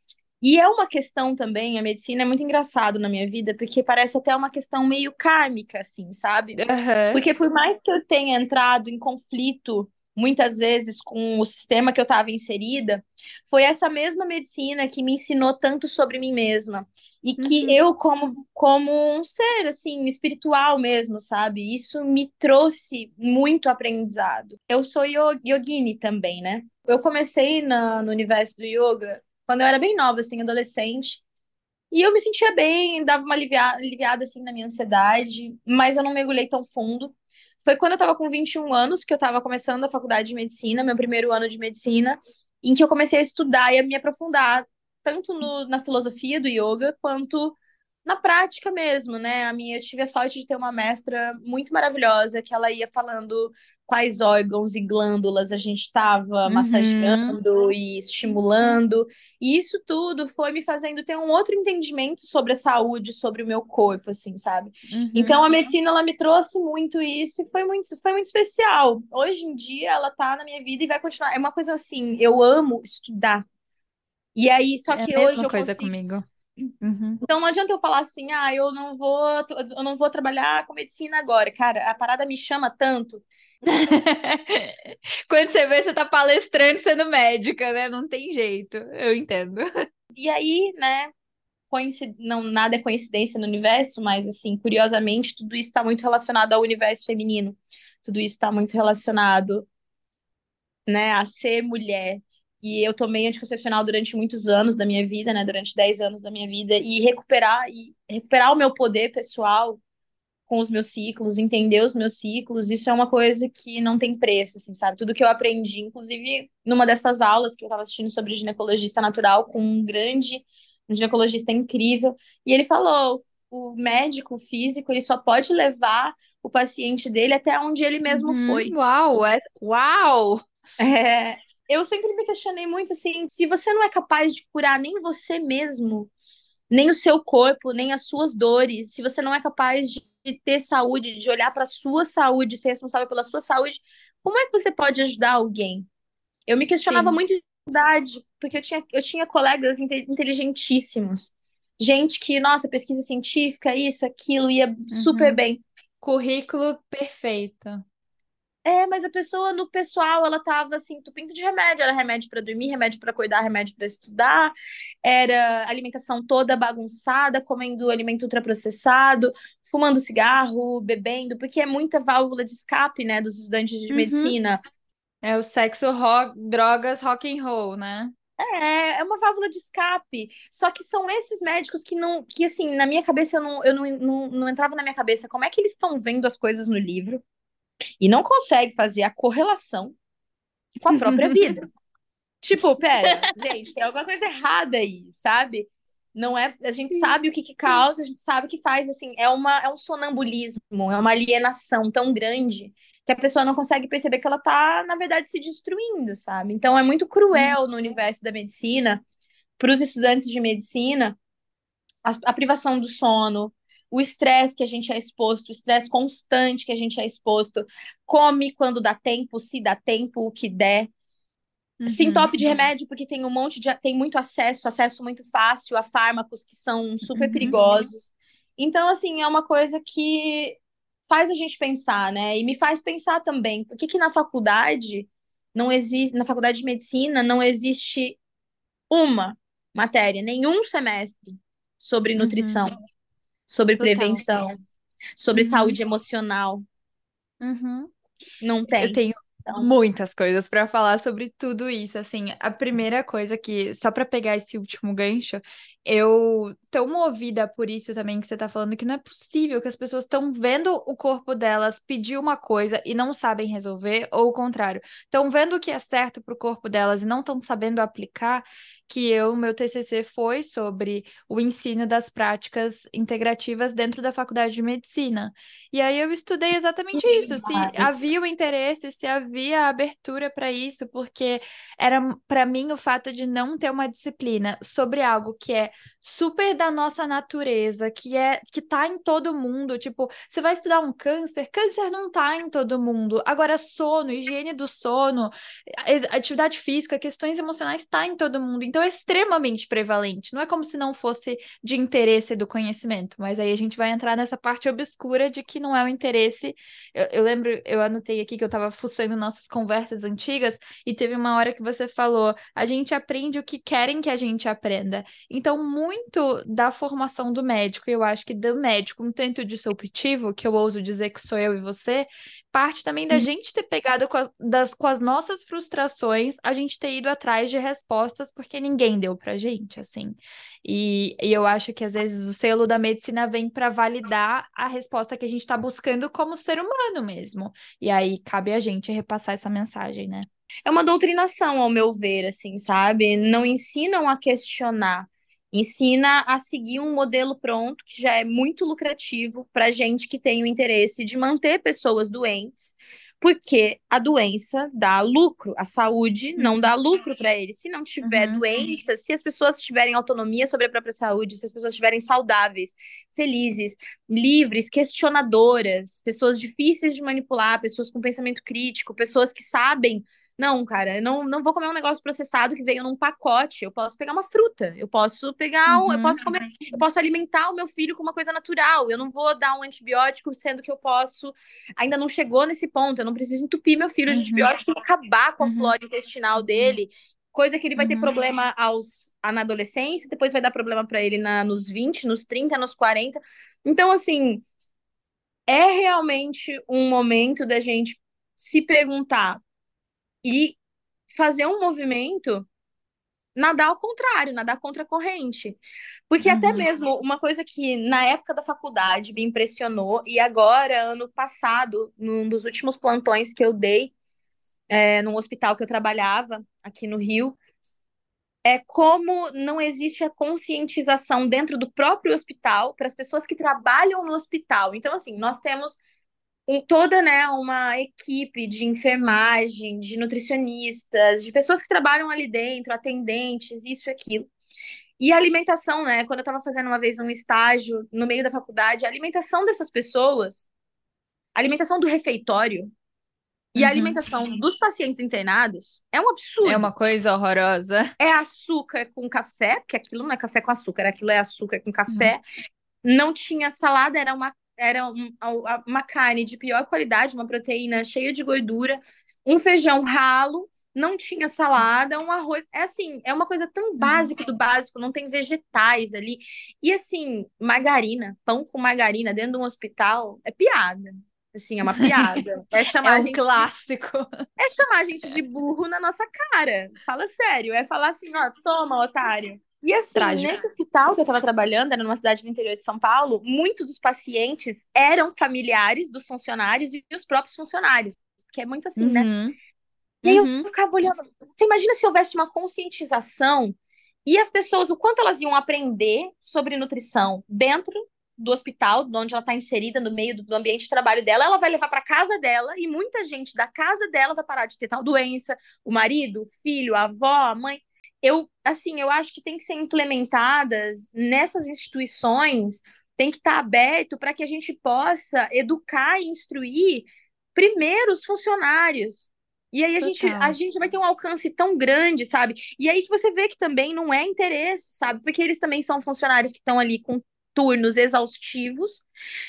e é uma questão também, a medicina é muito engraçado na minha vida, porque parece até uma questão meio kármica, assim, sabe? Aham, Porque por mais que eu tenha entrado em conflito muitas vezes com o sistema que eu estava inserida, foi essa mesma medicina que me ensinou tanto sobre mim mesma. E que Uhum. eu, como, como um ser, assim, espiritual mesmo, sabe? Isso me trouxe muito aprendizado. Eu sou yo- yogini também, né? Eu comecei na, no universo do yoga quando eu era bem nova, assim, adolescente. E eu me sentia bem, dava uma aliviada, aliviada assim, na minha ansiedade, mas eu não mergulhei tão fundo. Foi quando eu estava com 21 anos que eu estava começando a faculdade de medicina, meu primeiro ano de medicina, em que eu comecei a estudar e a me aprofundar, tanto no, na filosofia do yoga, quanto na prática mesmo, né? A minha, eu tive a sorte de ter uma mestra muito maravilhosa, que ela ia falando quais órgãos e glândulas a gente estava Uhum. massageando e estimulando. E isso tudo foi me fazendo ter um outro entendimento sobre a saúde, sobre o meu corpo, assim, sabe? Então Uhum. a medicina ela me trouxe muito isso e foi muito, foi muito especial. Hoje em dia ela tá na minha vida e vai continuar. É uma coisa assim, eu amo estudar. E aí, só É a que hoje mesma eu coisa consigo. comigo. Uhum. Então não adianta eu falar assim, ah, eu não vou, eu não vou trabalhar com medicina agora. Cara, a parada me chama tanto. Quando você vê, você tá palestrando sendo médica, né? Não tem jeito. Eu entendo. E aí, né, coincid... não nada é coincidência no universo, mas assim, curiosamente, tudo isso está muito relacionado ao universo feminino. Tudo isso está muito relacionado, né, a ser mulher. E eu tomei anticoncepcional durante muitos anos da minha vida, né, durante 10 anos da minha vida, e recuperar e recuperar o meu poder pessoal com os meus ciclos, entender os meus ciclos, isso é uma coisa que não tem preço, assim, sabe? Tudo que eu aprendi, inclusive numa dessas aulas que eu estava assistindo sobre ginecologista natural com um grande um ginecologista incrível, e ele falou, o médico físico, ele só pode levar o paciente dele até onde ele mesmo Uhum. foi. Uau! essa- Uau! É, eu sempre me questionei muito assim, se você não é capaz de curar nem você mesmo, nem o seu corpo, nem as suas dores, se você não é capaz de, de ter saúde, de olhar para a sua saúde, ser responsável pela sua saúde, como é que você pode ajudar alguém? Eu me questionava Sim. muito de idade, porque eu tinha, eu tinha colegas inte- inteligentíssimos. Gente que, nossa, pesquisa científica, isso, aquilo, ia super Uhum. bem. Currículo perfeito. É, mas a pessoa no pessoal, ela tava assim, tupindo de remédio, era remédio para dormir, remédio para acordar, remédio para estudar, era alimentação toda bagunçada, comendo alimento ultraprocessado, fumando cigarro, bebendo, porque é muita válvula de escape, né, dos estudantes de Uhum. medicina. É o sexo, rock, drogas, rock and roll, né? É, é uma válvula de escape. Só que são esses médicos que não, que assim, na minha cabeça eu não, eu não, não, não entrava na minha cabeça como é que eles estão vendo as coisas no livro e não conseguem fazer a correlação com a própria vida. Tipo, pera, gente, tem alguma coisa errada aí, sabe? Não é, a gente sabe o que que causa, a gente sabe o que faz, assim, é uma é um sonambulismo, é uma alienação tão grande que a pessoa não consegue perceber que ela tá, na verdade, se destruindo, sabe? Então é muito cruel no universo da medicina para os estudantes de medicina a, a privação do sono, o estresse que a gente é exposto, o estresse constante que a gente é exposto, come quando dá tempo, se dá tempo, o que der se Uhum. entope de remédio porque tem um monte de tem muito acesso, acesso muito fácil a fármacos que são super Uhum. perigosos. Então, assim, é uma coisa que faz a gente pensar, né? E me faz pensar também, por que que na faculdade não existe, na faculdade de medicina não existe uma matéria, nenhum semestre sobre Uhum. Sobre Total. prevenção, sobre Uhum. saúde emocional. Uhum. Não Eu tem. tenho Então, muitas coisas para falar sobre tudo isso. Assim, a primeira coisa que, só para pegar esse último gancho, eu tô movida por isso também que você tá falando, que não é possível que as pessoas estão vendo o corpo delas pedir uma coisa e não sabem resolver, ou o contrário, estão vendo o que é certo pro corpo delas e não estão sabendo aplicar. Que eu, meu TCC foi sobre o ensino das práticas integrativas dentro da faculdade de medicina. E aí eu estudei exatamente isso, se demais. havia o interesse, se havia abertura para isso, porque era para mim o fato de não ter uma disciplina sobre algo que é super da nossa natureza, que é que tá em todo mundo, tipo, você vai estudar um câncer, câncer não tá em todo mundo. Agora sono, higiene do sono, atividade física, questões emocionais tá em todo mundo. Então é extremamente prevalente. Não é como se não fosse de interesse do conhecimento, mas aí a gente vai entrar nessa parte obscura de que não é o interesse. Eu, eu lembro, eu anotei aqui que eu estava fuçando nossas conversas antigas e teve uma hora que você falou: a gente aprende o que querem que a gente aprenda. Então, muito da formação do médico, eu acho que do médico, um tanto disruptivo, que eu ouso dizer que sou eu e você, parte também da gente ter pegado com as, das, com as nossas frustrações, a gente ter ido atrás de respostas porque ninguém deu pra gente, assim. E, e eu acho que às vezes o selo da medicina vem para validar a resposta que a gente está buscando como ser humano mesmo. E aí cabe a gente repassar essa mensagem, né? É uma doutrinação, ao meu ver, assim, sabe? Não ensinam a questionar ensina a seguir um modelo pronto que já é muito lucrativo para gente que tem o interesse de manter pessoas doentes, porque a doença dá lucro, a saúde não dá lucro para ele. Se não tiver uhum. doença, se as pessoas tiverem autonomia sobre a própria saúde, se as pessoas estiverem saudáveis, felizes, livres, questionadoras, pessoas difíceis de manipular, pessoas com pensamento crítico, pessoas que sabem não, cara, eu não, não vou comer um negócio processado que veio num pacote. Eu posso pegar uma fruta, eu posso pegar, um, eu posso uhum. comer, eu posso alimentar o meu filho com uma coisa natural. Eu não vou dar um antibiótico, sendo que eu posso. Ainda não chegou nesse ponto, eu não preciso entupir meu filho de uhum. antibiótico e acabar com a uhum. flora intestinal dele. Coisa que ele vai ter problema aos, na adolescência, depois vai dar problema para ele na, nos 20, nos 30, nos 40. Então, assim, é realmente um momento da gente se perguntar e fazer um movimento nadar ao contrário, nadar contra a corrente. Porque uhum. até mesmo uma coisa que na época da faculdade me impressionou, e agora, ano passado, num dos últimos plantões que eu dei, é, num hospital que eu trabalhava aqui no Rio, é como não existe a conscientização dentro do próprio hospital para as pessoas que trabalham no hospital. Então, assim, nós temos toda né, uma equipe de enfermagem, de nutricionistas, de pessoas que trabalham ali dentro, atendentes, isso e aquilo. E a alimentação, né? Quando eu estava fazendo uma vez um estágio no meio da faculdade, a alimentação dessas pessoas, a alimentação do refeitório e uhum. a alimentação dos pacientes internados é um absurdo. É uma coisa horrorosa. É açúcar com café, porque aquilo não é café com açúcar, aquilo é açúcar com café. Uhum. Não tinha salada, era uma era um, uma carne de pior qualidade, uma proteína cheia de gordura, um feijão ralo, não tinha salada, um arroz. É assim, é uma coisa tão básica do básico, não tem vegetais ali. E assim, margarina, pão com margarina dentro de um hospital, é piada. Assim, é uma piada. É chamar é um clássico. De... É chamar a gente de burro na nossa cara. Fala sério. É falar assim, ó, toma, otário. E assim, Trágico. nesse hospital que eu estava trabalhando, era numa cidade do interior de São Paulo, muitos dos pacientes eram familiares dos funcionários e os próprios funcionários, que é muito assim, né? uhum. né? E aí uhum. eu ficava olhando, você imagina se houvesse uma conscientização e as pessoas, o quanto elas iam aprender sobre nutrição dentro do hospital, onde ela está inserida no meio do, do, ambiente de trabalho dela, ela vai levar para casa dela e muita gente da casa dela vai parar de ter tal doença, o marido, o filho, a avó, a mãe eu, assim, eu acho que tem que ser implementadas nessas instituições, tem que estar aberto para que a gente possa educar e instruir primeiro os funcionários. E aí a gente, a gente vai ter um alcance tão grande, sabe? E aí que você vê que também não é interesse, sabe? Porque eles também são funcionários que estão ali com turnos exaustivos,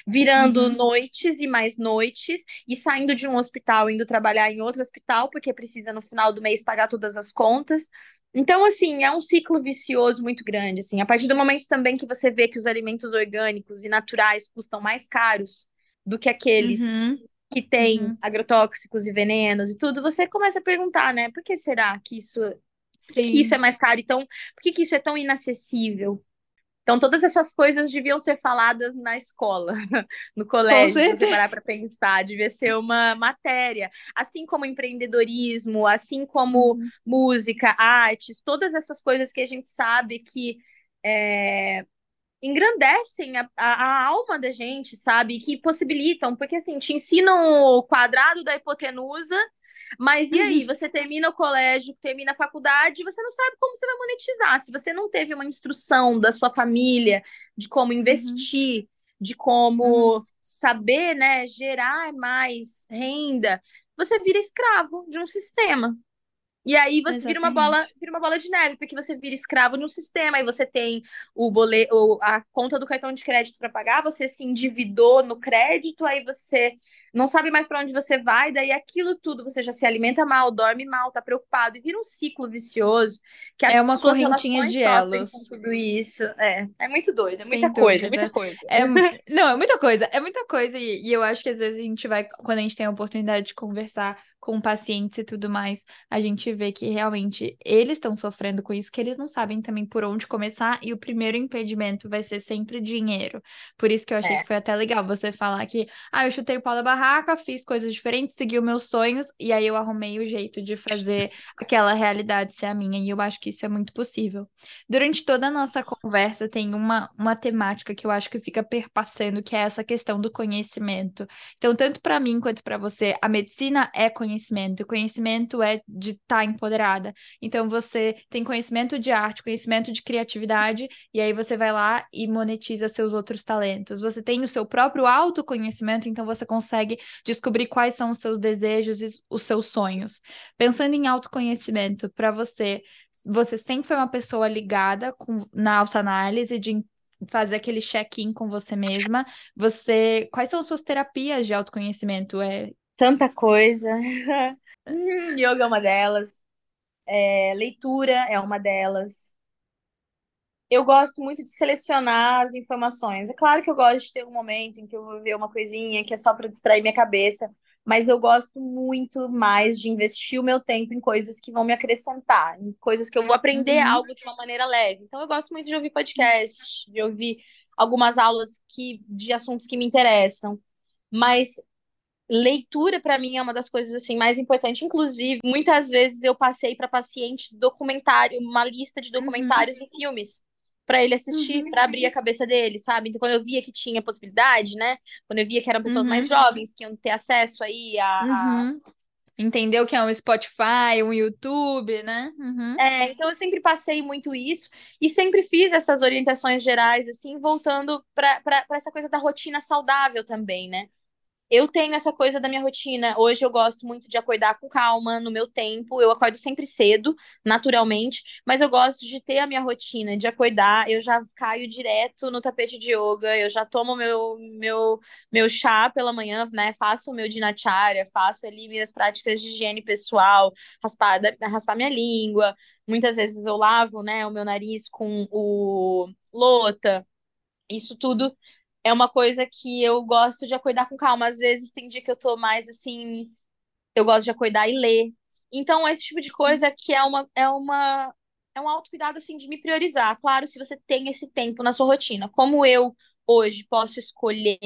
virando uhum. noites e mais noites, e saindo de um hospital, indo trabalhar em outro hospital, porque precisa no final do mês pagar todas as contas. Então, assim, é um ciclo vicioso muito grande, assim. A partir do momento também que você vê que os alimentos orgânicos e naturais custam mais caros do que aqueles uhum. que têm uhum. agrotóxicos e venenos e tudo, você começa a perguntar, né? Por que será que isso, que, isso é mais caro? Então, por que, que isso é tão inacessível? Então, todas essas coisas deviam ser faladas na escola, no colégio, se você parar para pensar, devia ser uma matéria. Assim como empreendedorismo, assim como uhum. música, artes, todas essas coisas que a gente sabe que é, engrandecem a, a, a, alma da gente, sabe? Que possibilitam, porque assim, te ensinam o quadrado da hipotenusa mas e aí, uhum. você termina o colégio, termina a faculdade, você não sabe como você vai monetizar. Se você não teve uma instrução da sua família de como uhum. investir, uhum. de como uhum. saber, né, gerar mais renda, você vira escravo de um sistema. E aí você Exatamente. vira uma bola, vira uma bola de neve, porque você vira escravo no sistema, aí você tem o boleto, a conta do cartão de crédito para pagar, você se endividou no crédito, aí você não sabe mais para onde você vai, daí aquilo tudo você já se alimenta mal, dorme mal, tá preocupado e vira um ciclo vicioso que é uma correntinha de elos. tudo isso. É, é muito doido, é muita coisa, é muita coisa. É, não, é muita coisa, é muita coisa e, e eu acho que às vezes a gente vai quando a gente tem a oportunidade de conversar com pacientes e tudo mais, a gente vê que realmente eles estão sofrendo com isso, que eles não sabem também por onde começar, e o primeiro impedimento vai ser sempre dinheiro. Por isso que eu achei é. que foi até legal você falar que, ah, eu chutei o pau da barraca, fiz coisas diferentes, segui os meus sonhos, e aí eu arrumei o jeito de fazer aquela realidade ser a minha, e eu acho que isso é muito possível. Durante toda a nossa conversa, tem uma, uma temática que eu acho que fica perpassando, que é essa questão do conhecimento. Então, tanto para mim quanto para você, a medicina é conhecimento conhecimento. Conhecimento é de estar tá empoderada. Então você tem conhecimento de arte, conhecimento de criatividade, e aí você vai lá e monetiza seus outros talentos. Você tem o seu próprio autoconhecimento, então você consegue descobrir quais são os seus desejos e os seus sonhos. Pensando em autoconhecimento, para você, você sempre foi uma pessoa ligada com, na autoanálise de fazer aquele check-in com você mesma. Você, quais são as suas terapias de autoconhecimento? É tanta coisa. Hum, yoga é uma delas. É, leitura é uma delas. Eu gosto muito de selecionar as informações. É claro que eu gosto de ter um momento em que eu vou ver uma coisinha que é só para distrair minha cabeça, mas eu gosto muito mais de investir o meu tempo em coisas que vão me acrescentar, em coisas que eu vou aprender uhum. algo de uma maneira leve. Então eu gosto muito de ouvir podcast, de ouvir algumas aulas que de assuntos que me interessam. Mas leitura para mim é uma das coisas assim mais importantes. Inclusive, muitas vezes eu passei para paciente documentário, uma lista de documentários uhum. e filmes para ele assistir, uhum. para abrir a cabeça dele, sabe? Então, quando eu via que tinha possibilidade, né? Quando eu via que eram pessoas uhum. mais jovens que iam ter acesso aí a, a... Uhum. Entendeu que é um Spotify, um YouTube, né? Uhum. É, então eu sempre passei muito isso e sempre fiz essas orientações gerais, assim, voltando para essa coisa da rotina saudável também, né? Eu tenho essa coisa da minha rotina. Hoje eu gosto muito de acordar com calma, no meu tempo. Eu acordo sempre cedo, naturalmente, mas eu gosto de ter a minha rotina, de acordar. Eu já caio direto no tapete de yoga, eu já tomo meu, meu, meu chá pela manhã, né? Faço o meu dinacharya, faço ali minhas práticas de higiene pessoal, raspar, raspar minha língua. Muitas vezes eu lavo, né, o meu nariz com o lota. Isso tudo é uma coisa que eu gosto de acordar com calma. Às vezes tem dia que eu tô mais assim, eu gosto de acordar e ler. Então, esse tipo de coisa que é uma é uma é um autocuidado assim de me priorizar. Claro, se você tem esse tempo na sua rotina, como eu hoje posso escolher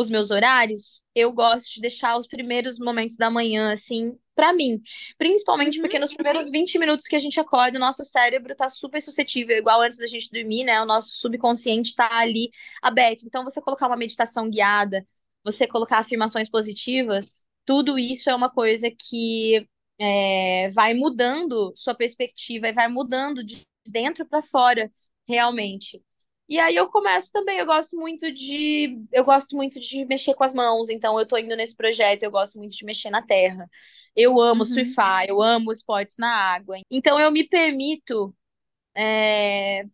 os meus horários, eu gosto de deixar os primeiros momentos da manhã, assim, para mim. Principalmente uhum. porque nos primeiros 20 minutos que a gente acorda, o nosso cérebro tá super suscetível, igual antes da gente dormir, né? O nosso subconsciente tá ali aberto. Então, você colocar uma meditação guiada, você colocar afirmações positivas, tudo isso é uma coisa que é, vai mudando sua perspectiva e vai mudando de dentro para fora, realmente. E aí eu começo também, eu gosto muito de eu gosto muito de mexer com as mãos, então eu tô indo nesse projeto, eu gosto muito de mexer na terra. Eu amo uhum. surfar, eu amo esportes na água. Então eu me permito é,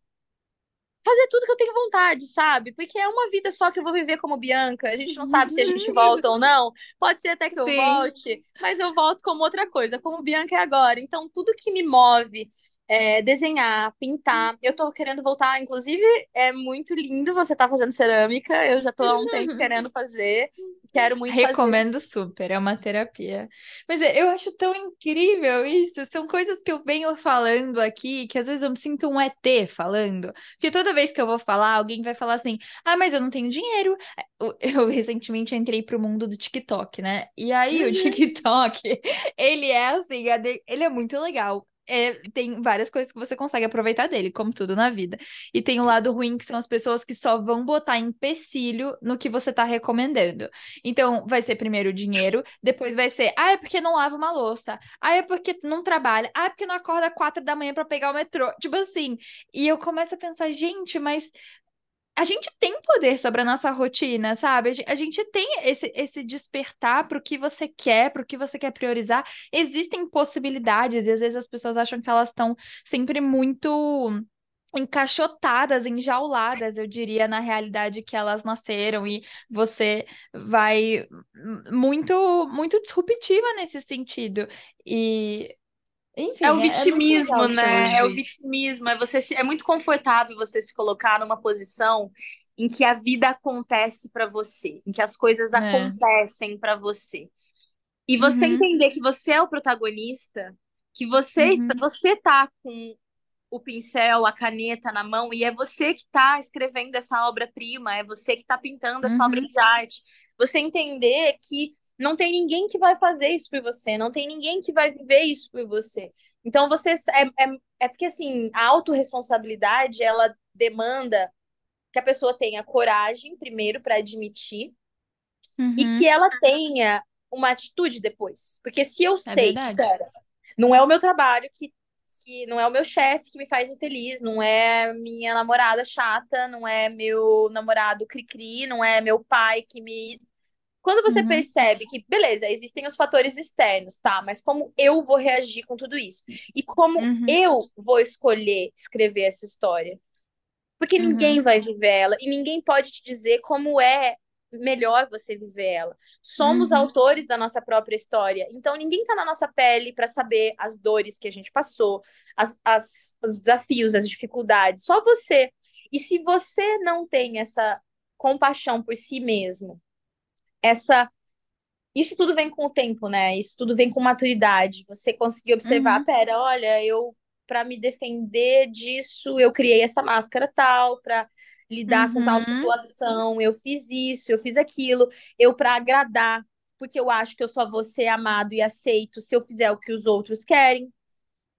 fazer tudo que eu tenho vontade, sabe? Porque é uma vida só que eu vou viver como Bianca. A gente não sabe se a gente volta ou não. Pode ser até que eu Sim. volte, mas eu volto como outra coisa, como Bianca é agora. Então tudo que me move é, desenhar, pintar. Eu tô querendo voltar, inclusive, é muito lindo você tá fazendo cerâmica. Eu já tô há um tempo querendo fazer. Quero muito Recomendo fazer. super, é uma terapia. Mas é, eu acho tão incrível isso. São coisas que eu venho falando aqui, que às vezes eu me sinto um ET falando. Porque toda vez que eu vou falar, alguém vai falar assim: ah, mas eu não tenho dinheiro. Eu, eu recentemente entrei pro mundo do TikTok, né? E aí o uhum. TikTok, ele é assim, ele é muito legal é, tem várias coisas que você consegue aproveitar dele, como tudo na vida. E tem o lado ruim, que são as pessoas que só vão botar empecilho no que você tá recomendando. Então, vai ser primeiro o dinheiro, depois vai ser, ah, é porque não lava uma louça, ah, é porque não trabalha, ah, é porque não acorda quatro da manhã para pegar o metrô. Tipo assim. E eu começo a pensar, gente, mas a gente tem poder sobre a nossa rotina, sabe? A gente tem esse, esse despertar para o que você quer, para o que você quer priorizar. Existem possibilidades, e às vezes as pessoas acham que elas estão sempre muito encaixotadas, enjauladas, eu diria, na realidade que elas nasceram e você vai muito muito disruptiva nesse sentido. E enfim, é o é vitimismo, é né? É o vitimismo, é você se, é muito confortável você se colocar numa posição em que a vida acontece para você, em que as coisas é. acontecem para você. E você uhum. entender que você é o protagonista, que você uhum. você tá com o pincel, a caneta na mão e é você que está escrevendo essa obra-prima, é você que está pintando essa uhum. obra de arte. Você entender que não tem ninguém que vai fazer isso por você, não tem ninguém que vai viver isso por você. Então você é, é, é porque assim, a autorresponsabilidade ela demanda que a pessoa tenha coragem, primeiro, para admitir, uhum. e que ela tenha uma atitude depois. Porque se eu é sei que, cara, não é o meu trabalho que, que não é o meu chefe que me faz infeliz, não é minha namorada chata, não é meu namorado cri-cri, não é meu pai que me quando você uhum. percebe que, beleza, existem os fatores externos, tá? Mas como eu vou reagir com tudo isso? E como uhum. eu vou escolher escrever essa história? Porque uhum. ninguém vai viver ela e ninguém pode te dizer como é melhor você viver ela. Somos uhum. autores da nossa própria história. Então ninguém tá na nossa pele para saber as dores que a gente passou, as, as, os desafios, as dificuldades. Só você. E se você não tem essa compaixão por si mesmo, essa isso tudo vem com o tempo, né? Isso tudo vem com maturidade. Você conseguir observar, uhum. pera, olha, eu para me defender disso, eu criei essa máscara tal, para lidar uhum. com tal uhum. situação, eu fiz isso, eu fiz aquilo, eu para agradar, porque eu acho que eu só vou ser amado e aceito se eu fizer o que os outros querem.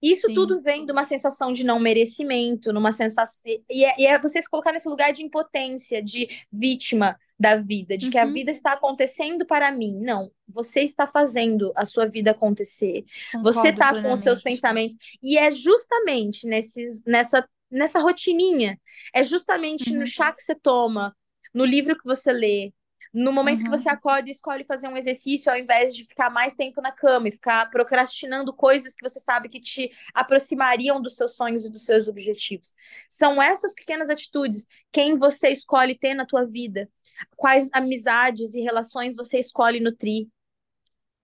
Isso Sim. tudo vem de uma sensação de não merecimento, numa sensação. E é, e é você se colocar nesse lugar de impotência, de vítima da vida, de uhum. que a uhum. vida está acontecendo para mim. Não, você está fazendo a sua vida acontecer. Concordo você está com os seus pensamentos. E é justamente nesses, nessa, nessa rotininha, é justamente uhum. no chá que você toma, no livro que você lê, no momento uhum. que você acorda e escolhe fazer um exercício, ao invés de ficar mais tempo na cama e ficar procrastinando coisas que você sabe que te aproximariam dos seus sonhos e dos seus objetivos. São essas pequenas atitudes quem você escolhe ter na tua vida, quais amizades e relações você escolhe nutrir.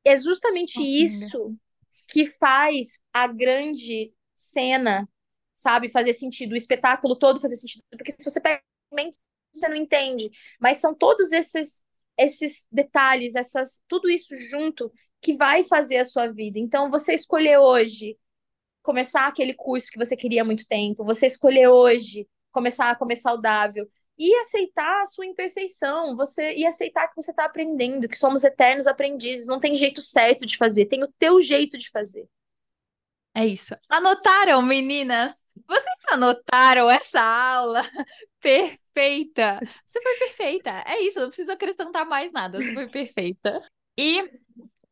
É justamente Nossa, isso que faz a grande cena, sabe, fazer sentido, o espetáculo todo fazer sentido, porque se você pega você não entende. Mas são todos esses esses detalhes, essas tudo isso junto que vai fazer a sua vida. Então, você escolher hoje começar aquele curso que você queria há muito tempo, você escolher hoje começar a comer saudável e aceitar a sua imperfeição, você e aceitar que você está aprendendo, que somos eternos aprendizes, não tem jeito certo de fazer, tem o teu jeito de fazer. É isso. Anotaram, meninas? Vocês anotaram essa aula? Perfeita! Você foi perfeita. É isso, não preciso acrescentar mais nada. Você foi perfeita. E,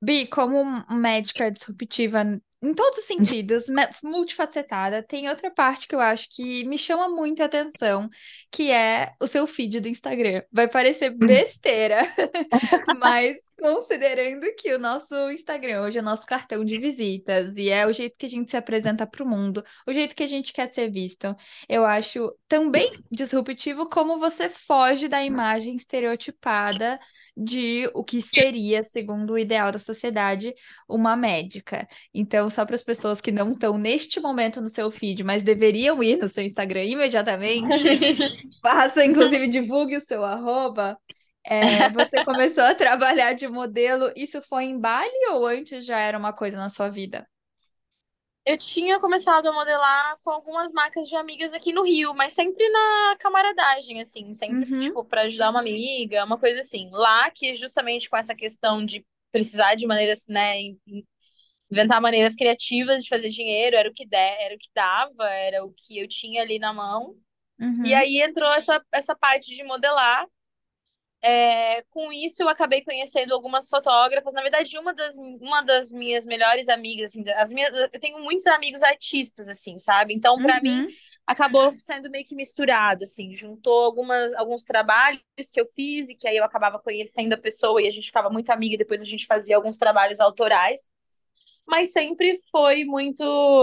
Bi, como médica disruptiva em todos os sentidos, multifacetada, tem outra parte que eu acho que me chama muita atenção, que é o seu feed do Instagram. Vai parecer besteira, mas considerando que o nosso Instagram hoje é nosso cartão de visitas e é o jeito que a gente se apresenta para o mundo, o jeito que a gente quer ser visto, eu acho também disruptivo como você foge da imagem estereotipada de o que seria, segundo o ideal da sociedade, uma médica. Então, só para as pessoas que não estão neste momento no seu feed, mas deveriam ir no seu Instagram imediatamente, faça, inclusive, divulgue o seu arroba. É, você começou a trabalhar de modelo, isso foi em Bali ou antes já era uma coisa na sua vida? Eu tinha começado a modelar com algumas marcas de amigas aqui no Rio, mas sempre na camaradagem, assim, sempre, uhum. tipo, para ajudar uma amiga, uma coisa assim. Lá, que justamente com essa questão de precisar de maneiras, né, inventar maneiras criativas de fazer dinheiro, era o que der, era o que dava, era o que eu tinha ali na mão. Uhum. E aí entrou essa, essa parte de modelar, é, com isso, eu acabei conhecendo algumas fotógrafas. Na verdade, uma das, uma das minhas melhores amigas, assim, as minhas, eu tenho muitos amigos artistas, assim, sabe? Então, para uhum. mim, acabou sendo meio que misturado, assim, juntou algumas, alguns trabalhos que eu fiz e que aí eu acabava conhecendo a pessoa e a gente ficava muito amiga, e depois a gente fazia alguns trabalhos autorais, mas sempre foi muito,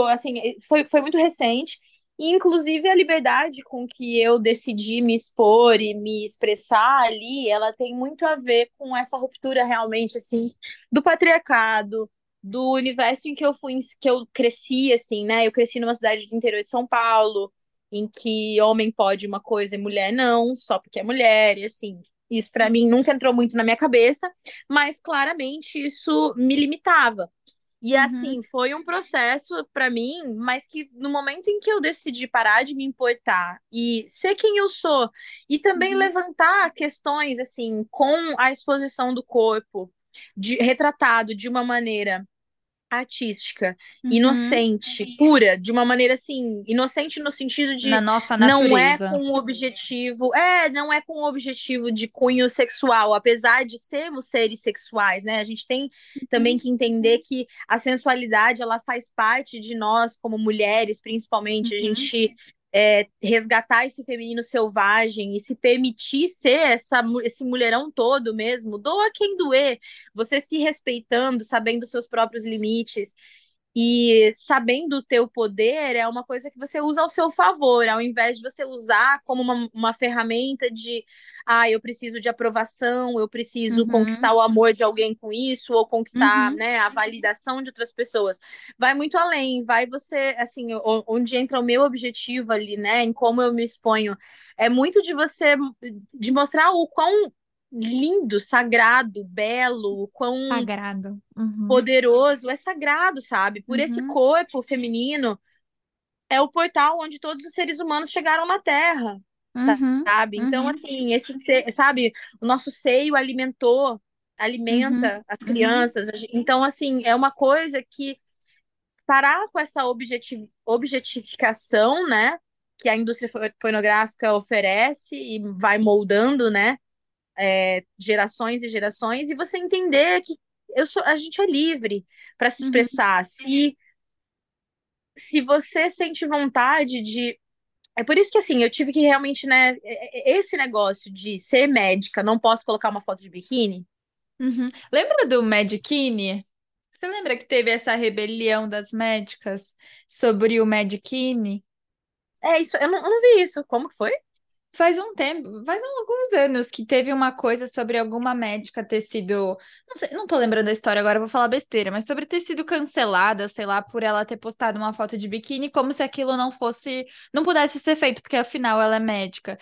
assim, foi, foi muito recente, e inclusive a liberdade com que eu decidi me expor e me expressar ali, ela tem muito a ver com essa ruptura realmente, assim, do patriarcado, do universo em que eu fui, que eu cresci, assim, né? Eu cresci numa cidade do interior de São Paulo, em que homem pode uma coisa e mulher não, só porque é mulher, e assim. Isso para mim nunca entrou muito na minha cabeça, mas claramente isso me limitava. E Uhum. assim, foi um processo para mim, mas que no momento em que eu decidi parar de me importar e ser quem eu sou, e também Uhum. levantar questões assim com a exposição do corpo, de, retratado de uma maneira artística, Uhum. inocente, pura, de uma maneira assim, inocente no sentido de Na nossa não é natureza. com o objetivo, é, não é com o objetivo de cunho sexual, apesar de sermos seres sexuais, né? A gente tem também Uhum. que entender que a sensualidade ela faz parte de nós como mulheres, principalmente, a Uhum. gente é, resgatar esse feminino selvagem e se permitir ser essa, esse mulherão todo mesmo, doa quem doer, você se respeitando, sabendo seus próprios limites e sabendo o teu poder é uma coisa que você usa ao seu favor, ao invés de você usar como uma, uma ferramenta de ah, eu preciso de aprovação, eu preciso Uhum. conquistar o amor de alguém com isso, ou conquistar Uhum. né, a validação de outras pessoas. Vai muito além, vai você, assim, onde entra o meu objetivo ali, né? Em como eu me exponho. É muito de você de mostrar o quão lindo, sagrado, belo, quão Sagrado. Uhum. poderoso, é sagrado, sabe? Por esse Uhum. corpo feminino, é o portal onde todos os seres humanos chegaram na Terra, Uhum. sabe? Então, Uhum. assim, esse, se- sabe, o nosso seio alimentou, Uhum. alimenta as Uhum. crianças. Então, assim, é uma coisa que parar com essa objeti- objetificação, né? Que a indústria pornográfica oferece e vai moldando, né? É, gerações e gerações, e você entender que eu sou, a gente é livre para se Uhum. expressar. Se, se você sente vontade de. É por isso que, assim, eu tive que realmente, né? Esse negócio de ser médica, não posso colocar uma foto de biquíni. Uhum. Lembra do Medikini? Você lembra que teve essa rebelião das médicas sobre o Medikini? É isso, eu não, eu não vi isso. Como que foi? Faz um tempo, faz alguns anos que teve uma coisa sobre alguma médica ter sido, não sei, não tô lembrando da história agora, vou falar besteira, mas sobre ter sido cancelada, sei lá, por ela ter postado uma foto de biquíni, como se aquilo não fosse, não pudesse ser feito, porque afinal ela é médica.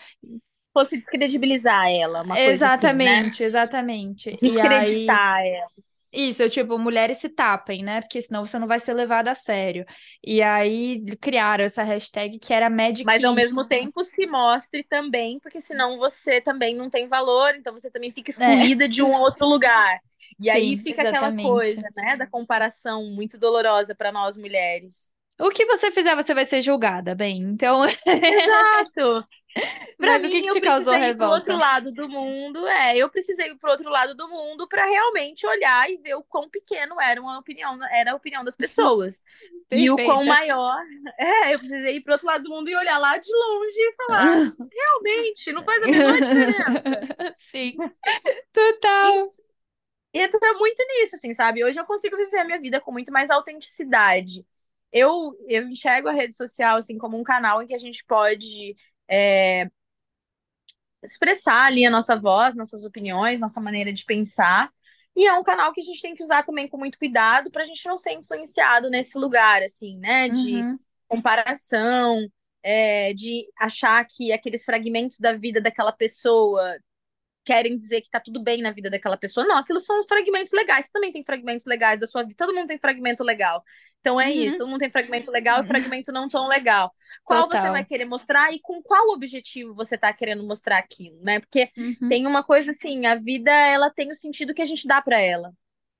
Fosse descredibilizar ela, uma coisa Exatamente, assim, né? exatamente. E aí, Descreditar ela. Isso, eu, tipo, mulheres se tapem, né? Porque senão você não vai ser levada a sério. E aí criaram essa hashtag que era Mas ao mesmo tempo se mostre também, porque senão você também não tem valor, então você também fica É, excluída de um outro lugar. E aí sim, fica aquela exatamente. coisa, né, da comparação muito dolorosa para nós mulheres. O que você fizer, você vai ser julgada, bem. Então, Exato. Mas o mim, que que eu te causou ir pro outro revolta? lado do mundo. É, eu precisei ir pro outro lado do mundo para realmente olhar e ver o quão pequeno era uma opinião, era a opinião das pessoas. E o quão maior. É, eu precisei ir pro outro lado do mundo e olhar lá de longe e falar: realmente, não faz a menor diferença. Sim, total. E entra muito nisso, assim, sabe? Hoje eu consigo viver a minha vida com muito mais autenticidade. Eu, eu enxergo a rede social, assim, como um canal em que a gente pode é, expressar ali a nossa voz, nossas opiniões, nossa maneira de pensar. E é um canal que a gente tem que usar também com muito cuidado para a gente não ser influenciado nesse lugar, assim, né? De Uhum, comparação, é, de achar que aqueles fragmentos da vida daquela pessoa querem dizer que tá tudo bem na vida daquela pessoa. Não, aquilo são fragmentos legais. Você também tem fragmentos legais da sua vida. Todo mundo tem fragmento legal. Então é isso. uhum, Todo mundo tem fragmento legal e fragmento não tão legal. Qual você vai total. querer mostrar e com qual objetivo você tá querendo mostrar aquilo, né? Porque Uhum, tem uma coisa assim, a vida ela tem o sentido que a gente dá para ela.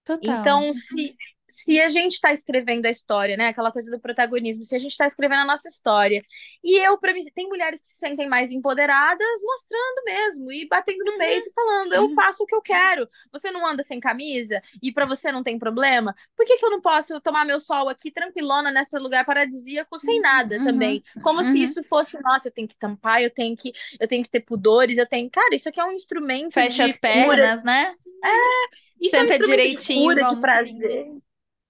total. Então, se se a gente está escrevendo a história, né? Aquela coisa do protagonismo, se a gente está escrevendo a nossa história. E eu, para mim, tem mulheres que se sentem mais empoderadas, mostrando mesmo, e batendo no uhum. peito e falando: eu uhum. faço o que eu quero. Você não anda sem camisa e para você não tem problema? Por que, que eu não posso tomar meu sol aqui tranquilona nesse lugar paradisíaco sem nada uhum. também? Como se uhum. isso fosse, nossa, eu tenho que tampar, eu tenho que, eu tenho que ter pudores, eu tenho. Cara, isso aqui é um instrumento. Fecha as pernas, né? É. Isso Senta é um direitinho, de, cura, de prazer.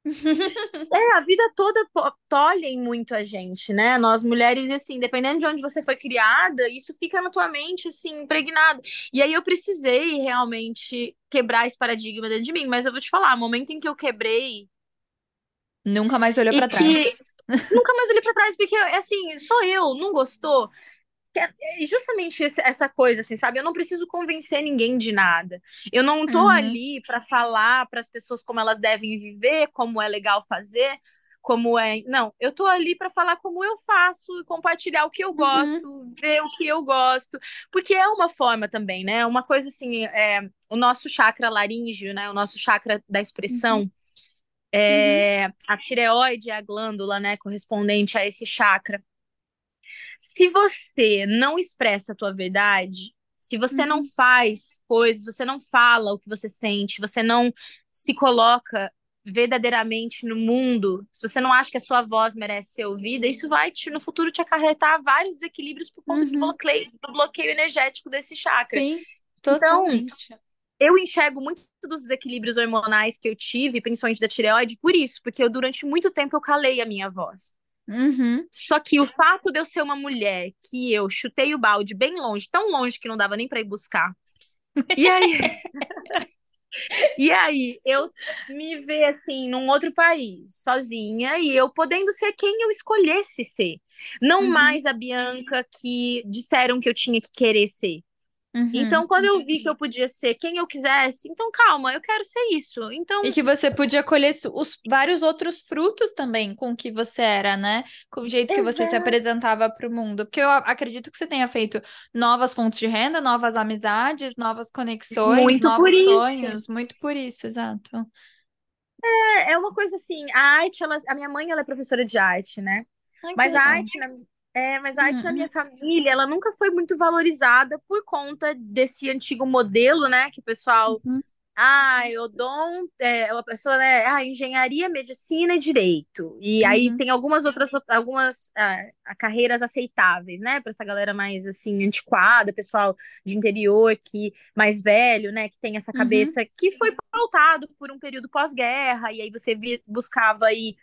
é, a vida toda tolhem muito a gente, né? Nós mulheres, assim, dependendo de onde você foi criada, isso fica na tua mente, assim, impregnado. E aí eu precisei realmente quebrar esse paradigma dentro de mim. Mas eu vou te falar, o momento em que eu quebrei. Nunca mais olhou para trás. Nunca mais olhei para trás, porque, assim, sou eu, não gostou? É justamente essa coisa, assim, sabe? Eu não preciso convencer ninguém de nada. Eu não tô uhum. ali para falar para as pessoas como elas devem viver, como é legal fazer, como é. Não, eu tô ali para falar como eu faço, compartilhar o que eu uhum. gosto, uhum. ver o que eu gosto, porque é uma forma também, né? Uma coisa assim, é, o nosso chakra laríngeo, né? O nosso chakra da expressão. Uhum. É, uhum. a tireoide é a glândula, né, correspondente a esse chakra. Se você não expressa a tua verdade, se você uhum. não faz coisas, você não fala o que você sente, você não se coloca verdadeiramente no mundo, se você não acha que a sua voz merece ser ouvida, isso vai te, no futuro te acarretar vários desequilíbrios por conta uhum. do, bloqueio, do bloqueio energético desse chakra. Sim, então, totalmente. Então, eu enxergo muito dos desequilíbrios hormonais que eu tive, principalmente da tireoide, por isso, porque eu, durante muito tempo eu calei a minha voz. Uhum. Só que o fato de eu ser uma mulher que eu chutei o balde bem longe, tão longe que não dava nem para ir buscar. E aí. e aí, eu me ver assim, num outro país, sozinha, e eu podendo ser quem eu escolhesse ser. Não uhum. mais a Bianca que disseram que eu tinha que querer ser. Uhum. Então, quando eu vi que eu podia ser quem eu quisesse, então calma, eu quero ser isso. Então E que você podia colher os vários outros frutos também com o que você era, né? Com o jeito que Exato. você se apresentava para o mundo. Porque eu acredito que você tenha feito novas fontes de renda, novas amizades, novas conexões, muito novos sonhos, muito por isso, exato. É, é uma coisa assim, a arte, ela, a minha mãe ela é professora de arte, né? Ai, Mas a arte, é, mas a arte uhum. na minha família, ela nunca foi muito valorizada por conta desse antigo modelo, né? Que o pessoal. Uhum. Ah, odonto, é, uma pessoa, né? Ah, engenharia, medicina e direito. E uhum. aí tem algumas outras, algumas ah, carreiras aceitáveis, né? Para essa galera mais, assim, antiquada, pessoal de interior, que mais velho, né? Que tem essa uhum. cabeça que foi pautado por um período pós-guerra. E aí você buscava aí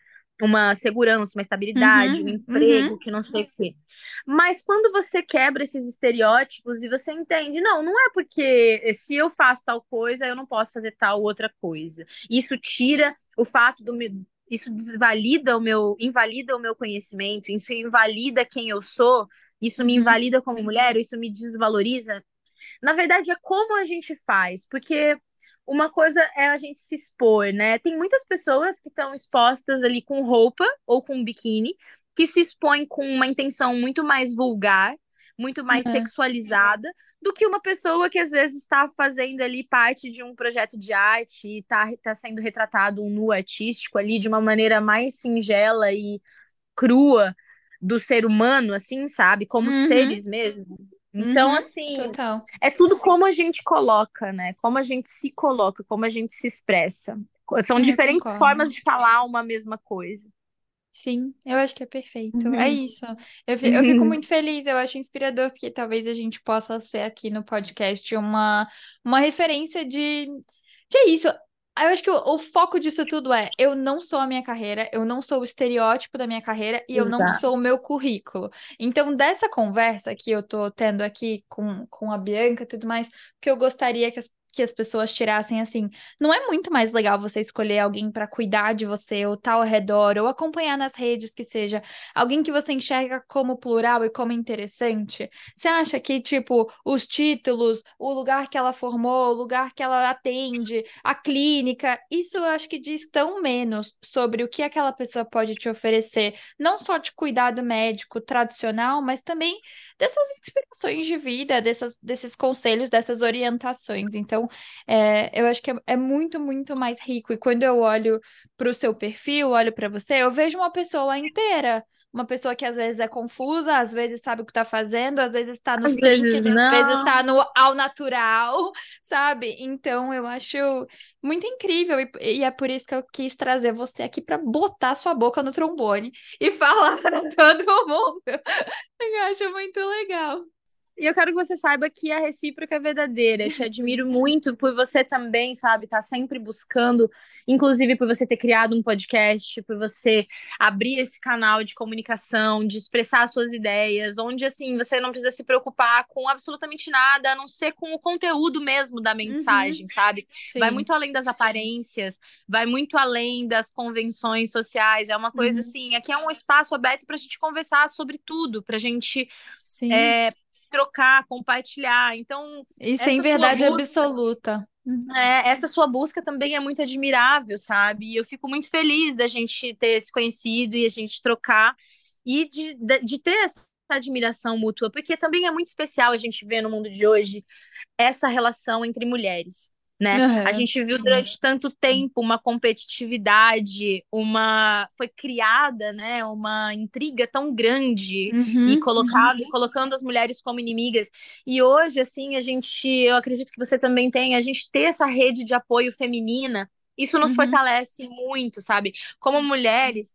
uma segurança, uma estabilidade, uhum, um emprego, uhum. que não sei o quê. Mas quando você quebra esses estereótipos e você entende, não, não é porque se eu faço tal coisa, eu não posso fazer tal outra coisa. Isso tira o fato do isso desvalida o meu, invalida o meu conhecimento, isso invalida quem eu sou, isso uhum. me invalida como mulher, isso me desvaloriza. Na verdade, é como a gente faz, porque uma coisa é a gente se expor, né? Tem muitas pessoas que estão expostas ali com roupa ou com biquíni, que se expõem com uma intenção muito mais vulgar, muito mais uhum. sexualizada, do que uma pessoa que às vezes está fazendo ali parte de um projeto de arte e está tá sendo retratado um nu artístico ali de uma maneira mais singela e crua do ser humano, assim, sabe? Como uhum. seres mesmo. Então, uhum, assim, total. é tudo como a gente coloca, né? Como a gente se coloca, como a gente se expressa. São diferentes formas de falar uma mesma coisa. Sim, eu acho que é perfeito. É uhum. É isso. Eu, eu fico muito feliz, eu acho inspirador, porque talvez a gente possa ser aqui no podcast uma, uma referência de. De é isso, eu acho que o, o, foco disso tudo é: eu não sou a minha carreira, eu não sou o estereótipo da minha carreira e Exato. eu não sou o meu currículo. Então, dessa conversa que eu tô tendo aqui com, com a Bianca e tudo mais, que eu gostaria que as que as pessoas tirassem assim. Não é muito mais legal você escolher alguém para cuidar de você, ou estar tá ao redor, ou acompanhar nas redes que seja alguém que você enxerga como plural e como interessante? Você acha que, tipo, os títulos, o lugar que ela formou, o lugar que ela atende, a clínica, isso eu acho que diz tão menos sobre o que aquela pessoa pode te oferecer, não só de cuidado médico tradicional, mas também dessas inspirações de vida, dessas, desses conselhos, dessas orientações. Então, Então, é, eu acho que é, é muito, muito mais rico. E quando eu olho para o seu perfil, olho para você, eu vejo uma pessoa inteira uma pessoa que às vezes é confusa, às vezes sabe o que está fazendo, às vezes está no vezes, às vezes está no ao natural, sabe? Então eu acho muito incrível e, e, é por isso que eu quis trazer você aqui para botar sua boca no trombone e falar para todo mundo. Eu acho muito legal. E eu quero que você saiba que a recíproca é verdadeira. Eu te admiro muito por você também, sabe, estar tá sempre buscando, inclusive por você ter criado um podcast, por você abrir esse canal de comunicação, de expressar suas ideias, onde assim você não precisa se preocupar com absolutamente nada, a não ser com o conteúdo mesmo da mensagem, uhum. sabe? Sim. Vai muito além das aparências, vai muito além das convenções sociais. É uma coisa uhum. assim, aqui é um espaço aberto para a gente conversar sobre tudo, para a gente é, trocar, compartilhar. Então. E sem verdade busca, absoluta. É, essa sua busca também é muito admirável, sabe? E eu fico muito feliz da gente ter se conhecido e a gente trocar e de, de, de ter essa admiração mútua, porque também é muito especial a gente ver no mundo de hoje essa relação entre mulheres né? Uhum, a gente viu durante tanto tempo uma competitividade, uma foi criada, né, uma intriga tão grande uhum, e colocado, uhum. colocando as mulheres como inimigas. E hoje assim, a gente, eu acredito que você também tem, a gente ter essa rede de apoio feminina, isso nos uhum. fortalece muito, sabe? Como mulheres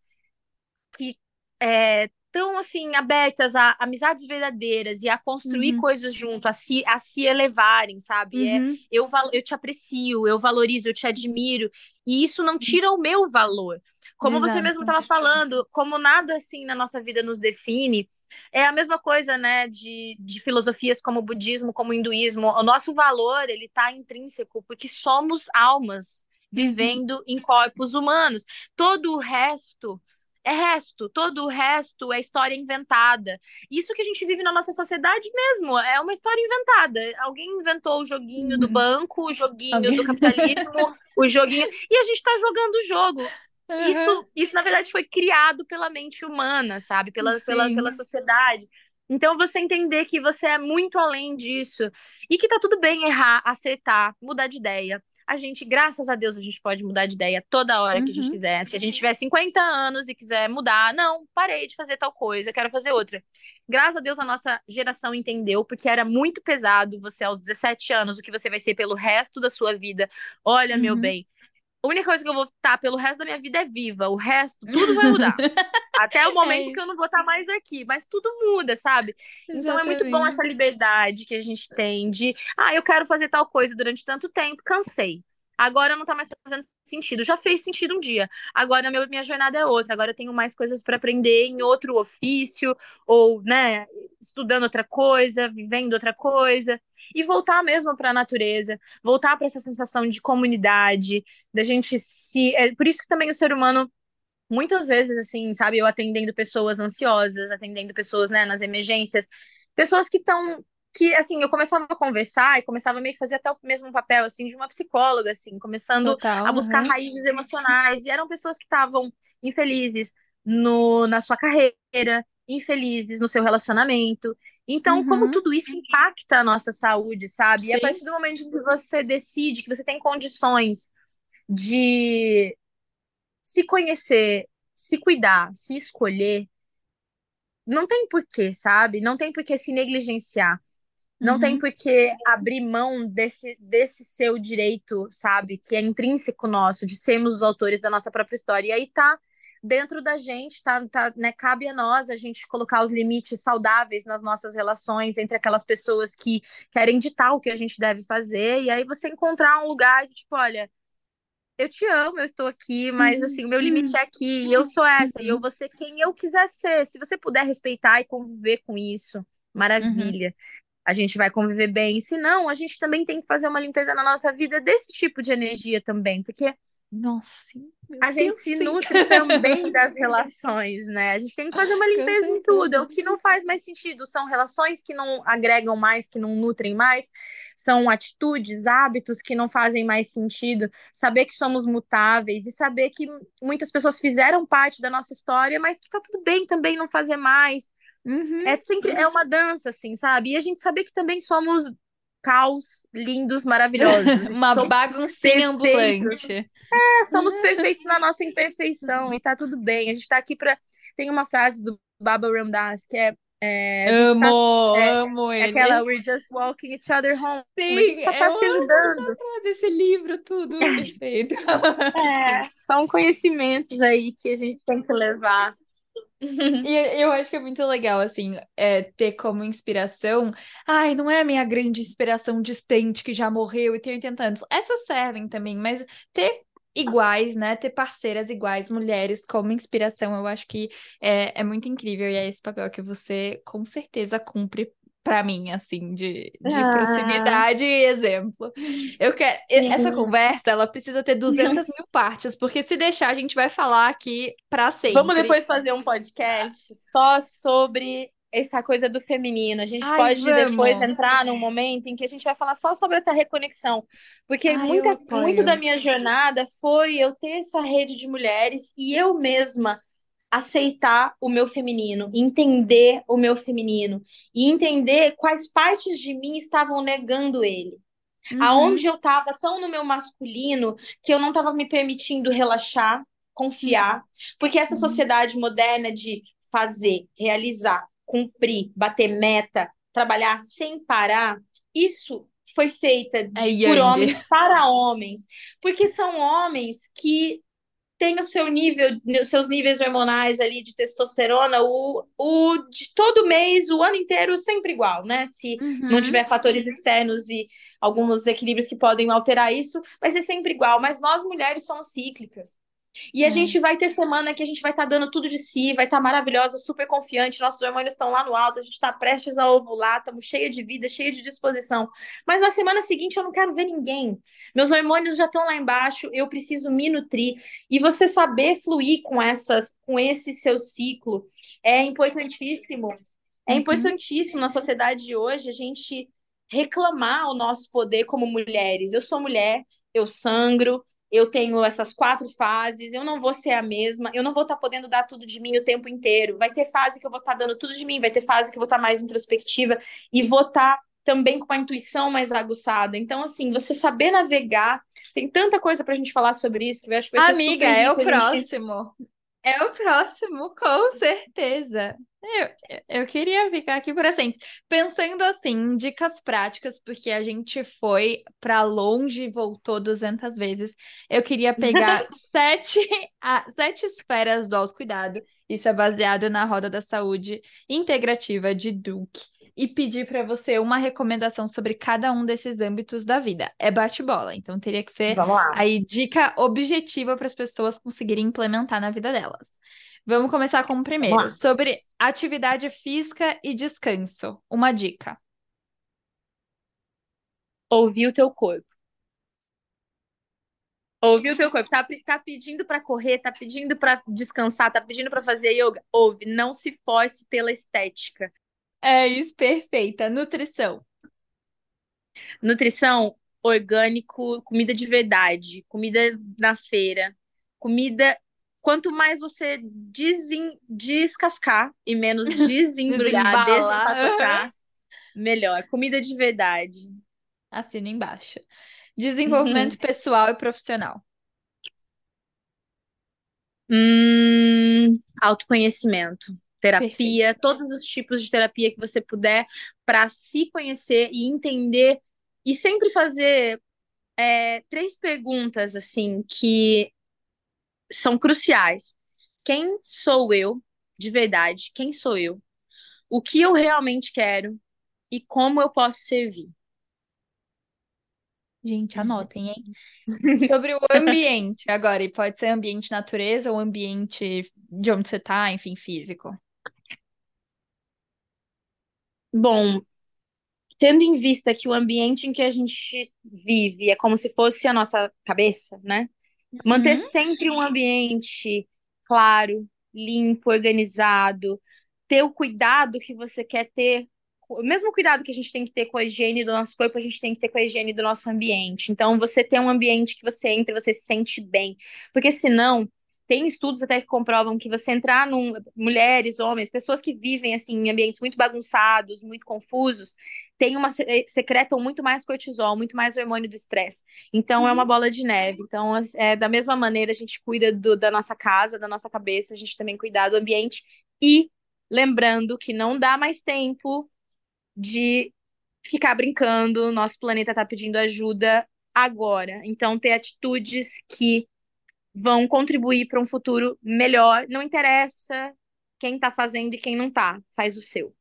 que é, tão assim abertas a amizades verdadeiras e a construir uhum. coisas junto, a se, a se elevarem, sabe? É, uhum. É, eu, eu te aprecio, eu valorizo, eu te admiro, e isso não tira o meu valor. Como Exato. você mesmo estava falando, como nada assim na nossa vida nos define, é a mesma coisa, né, de, de filosofias como o budismo, como o hinduísmo. O nosso valor, ele está intrínseco, porque somos almas uhum. vivendo uhum. em corpos humanos. Todo o resto é resto, todo o resto é história inventada. Isso que a gente vive na nossa sociedade mesmo, é uma história inventada. Alguém inventou o joguinho do uhum. banco, o joguinho Alguém... do capitalismo, o joguinho. E a gente está jogando o jogo. Uhum. Isso, isso, na verdade, foi criado pela mente humana, sabe? Pela, pela, pela sociedade. Então, você entender que você é muito além disso e que tá tudo bem errar, acertar, mudar de ideia a gente, graças a Deus, a gente pode mudar de ideia toda hora uhum. que a gente uhum. quiser. Se a gente tiver 50 anos e quiser mudar, não, parei de fazer tal coisa, quero fazer outra. Graças a Deus a nossa geração entendeu, porque era muito pesado você aos 17 anos, o que você vai ser pelo resto da sua vida. Olha, uhum. meu bem, a única coisa que eu vou estar pelo resto da minha vida é viva. O resto, tudo vai mudar. Até o momento é que eu não vou estar mais aqui. Mas tudo muda, sabe? Exatamente. Então é muito bom essa liberdade que a gente tem de, ah, eu quero fazer tal coisa durante tanto tempo, cansei. Agora não tá mais fazendo sentido. Já fez sentido um dia. Agora meu, minha jornada é outra. Agora eu tenho mais coisas para aprender em outro ofício, ou, né, estudando outra coisa, vivendo outra coisa. E voltar mesmo para a natureza, voltar para essa sensação de comunidade, da gente se. É por isso que também o ser humano muitas vezes, assim, sabe, eu atendendo pessoas ansiosas, atendendo pessoas, né, nas emergências, pessoas que estão que, assim, eu começava a conversar e começava meio que fazer até o mesmo papel, assim, de uma psicóloga, assim, começando Total, a buscar uhum. raízes emocionais. E eram pessoas que estavam infelizes no, na sua carreira, infelizes no seu relacionamento. Então, uhum. como tudo isso impacta a nossa saúde, sabe? Sim. E a partir do momento que você decide que você tem condições de se conhecer, se cuidar, se escolher, não tem porquê, sabe? Não tem porquê se negligenciar. Não uhum. tem por que abrir mão desse, desse seu direito, sabe? Que é intrínseco nosso, de sermos os autores da nossa própria história. E aí tá dentro da gente, tá, tá, né? Cabe a nós a gente colocar os limites saudáveis nas nossas relações entre aquelas pessoas que querem ditar o que a gente deve fazer. E aí você encontrar um lugar de tipo, olha, eu te amo, eu estou aqui, mas assim, o meu limite é aqui, e eu sou essa, e eu vou ser quem eu quiser ser. Se você puder respeitar e conviver com isso, maravilha. Uhum a gente vai conviver bem. Se não, a gente também tem que fazer uma limpeza na nossa vida desse tipo de energia também, porque nossa, a gente Deus se sim. nutre também das relações, né? A gente tem que fazer uma limpeza em tudo. É o que não faz mais sentido são relações que não agregam mais, que não nutrem mais, são atitudes, hábitos que não fazem mais sentido. Saber que somos mutáveis e saber que muitas pessoas fizeram parte da nossa história, mas que tá tudo bem também não fazer mais. Uhum. É sempre é uma dança, assim, sabe? E a gente saber que também somos caos lindos, maravilhosos. Uma baguncinha perfeitos. ambulante. É, somos perfeitos na nossa imperfeição e tá tudo bem. A gente tá aqui para Tem uma frase do Baba Ramdas que é. é a gente Amo, tá, é, amo é ele. aquela We're just walking each other home. a Sim, gente só tá eu se ajudando. fazer esse livro, tudo perfeito. É, são conhecimentos aí que a gente tem que levar. E eu acho que é muito legal, assim, é, ter como inspiração. Ai, não é a minha grande inspiração distante que já morreu e tem 80 anos. Essas servem também, mas ter iguais, né? Ter parceiras iguais, mulheres como inspiração, eu acho que é, é muito incrível. E é esse papel que você com certeza cumpre para mim, assim, de, de Ah. proximidade e exemplo. Eu quero. e- Essa Sim. conversa, ela precisa ter 200 mil partes, porque se deixar, a gente vai falar aqui para sempre. Vamos depois fazer um podcast só sobre essa coisa do feminino. A gente Ai, pode depois vamos. entrar num momento em que a gente vai falar só sobre essa reconexão. Porque Ai, muita, muito da minha jornada foi eu ter essa rede de mulheres e eu mesma aceitar o meu feminino, entender o meu feminino e entender quais partes de mim estavam negando ele. Uhum. Aonde eu estava tão no meu masculino que eu não estava me permitindo relaxar, confiar, porque essa Uhum. sociedade moderna de fazer, realizar, cumprir, bater meta, trabalhar sem parar, isso foi feita de- É por homens para homens, porque são homens que têm o seu nível, os seus níveis hormonais ali de testosterona, o, o de todo mês, o ano inteiro, sempre igual, né? Se não Uhum. tiver fatores externos e alguns desequilíbrios que podem alterar isso, vai ser sempre igual. Mas nós mulheres somos cíclicas. E a É. gente vai ter semana que a gente vai estar dando tudo de si, vai estar maravilhosa, super confiante, nossos hormônios estão lá no alto, a gente está prestes a ovular, estamos cheia de vida, cheia de disposição. Mas na semana seguinte eu não quero ver ninguém. Meus hormônios já estão lá embaixo, eu preciso me nutrir. E você saber fluir com essas, com esse seu ciclo é importantíssimo. É Uhum. importantíssimo na sociedade de hoje a gente reclamar o nosso poder como mulheres. Eu sou mulher, eu sangro, eu tenho essas quatro fases, eu não vou ser a mesma, eu não vou estar podendo dar tudo de mim o tempo inteiro. Vai ter fase que eu vou estar dando tudo de mim, vai ter fase que eu vou estar mais introspectiva e vou estar também com uma intuição mais aguçada. Então, assim, você saber navegar, tem tanta coisa pra gente falar sobre isso que eu acho que vai ser Amiga, é o a gente- próximo. É o próximo, com certeza. Eu, eu queria ficar aqui para sempre. Pensando assim, em dicas práticas, porque a gente foi para longe e voltou 200 vezes. Eu queria pegar sete, a- sete esferas do autocuidado. Isso é baseado na Roda da Saúde Integrativa de Duke. E pedir para você uma recomendação sobre cada um desses âmbitos da vida. É bate-bola, então teria que ser. Aí, dica objetiva para as pessoas conseguirem implementar na vida delas. Vamos começar com o primeiro, sobre atividade física e descanso. Uma dica. Ouvir o teu corpo. Ouvir o teu corpo. Tá, tá pedindo pra correr, tá pedindo pra descansar, tá pedindo pra fazer yoga. Ouve, não se force pela estética. É isso, perfeita. Nutrição. Nutrição, orgânico, comida de verdade, comida na feira, comida. Quanto mais você desen- descascar e menos desembrulhar, desempacotar, melhor. Comida de verdade. Assina embaixo. Desenvolvimento pessoal e profissional. Hum, autoconhecimento, terapia, todos os tipos de terapia que você puder para se conhecer e entender e sempre fazer é, três perguntas assim que são cruciais. Quem sou eu de verdade? Quem sou eu? O que eu realmente quero e como eu posso servir? Gente, anotem, hein? Sobre o ambiente agora, e pode ser ambiente natureza ou ambiente de onde você tá, enfim, físico. Bom, tendo em vista que o ambiente em que a gente vive é como se fosse a nossa cabeça, né? Manter Uhum. sempre um ambiente claro, limpo, organizado, ter o cuidado que você quer ter, o mesmo cuidado que a gente tem que ter com a higiene do nosso corpo, a gente tem que ter com a higiene do nosso ambiente. Então, você ter um ambiente que você entra e você se sente bem, porque senão tem estudos até que comprovam que você entrar num mulheres, homens, pessoas que vivem assim em ambientes muito bagunçados, muito confusos, tem uma secretam muito mais cortisol, muito mais hormônio do estresse. Então uhum. é uma uhum. bola de neve. Então é da mesma maneira a gente cuida do, da nossa casa, da nossa cabeça, a gente também cuida do ambiente e lembrando que não dá mais tempo de ficar brincando, nosso planeta está pedindo ajuda agora. Então ter atitudes que vão contribuir para um futuro melhor. Não interessa quem está fazendo e quem não está, faz o seu.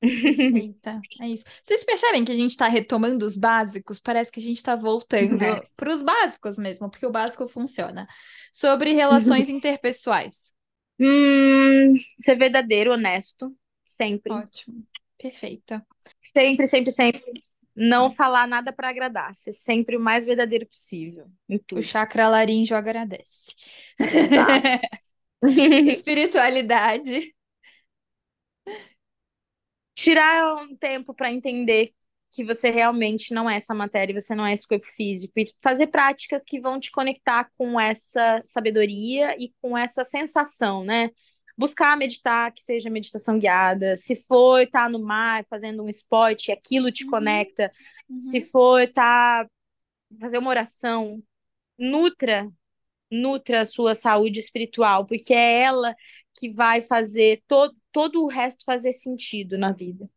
Eita, é isso. Vocês percebem que a gente está retomando os básicos? Parece que a gente está voltando é. para os básicos mesmo, porque o básico funciona. Sobre relações interpessoais. Hum, ser verdadeiro, honesto, sempre. Ótimo, perfeita. Sempre, sempre, sempre. Não hum. falar nada para agradar, ser sempre o mais verdadeiro possível. O chakra laríngeo agradece. Espiritualidade. Tirar um tempo para entender que você realmente não é essa matéria, você não é esse corpo físico, e fazer práticas que vão te conectar com essa sabedoria e com essa sensação, né? buscar meditar, que seja meditação guiada. Se for estar tá no mar fazendo um esporte, aquilo te uhum. conecta. Uhum. Se for estar tá, fazer uma oração, nutra, nutra a sua saúde espiritual, porque é ela que vai fazer todo, todo o resto fazer sentido na vida.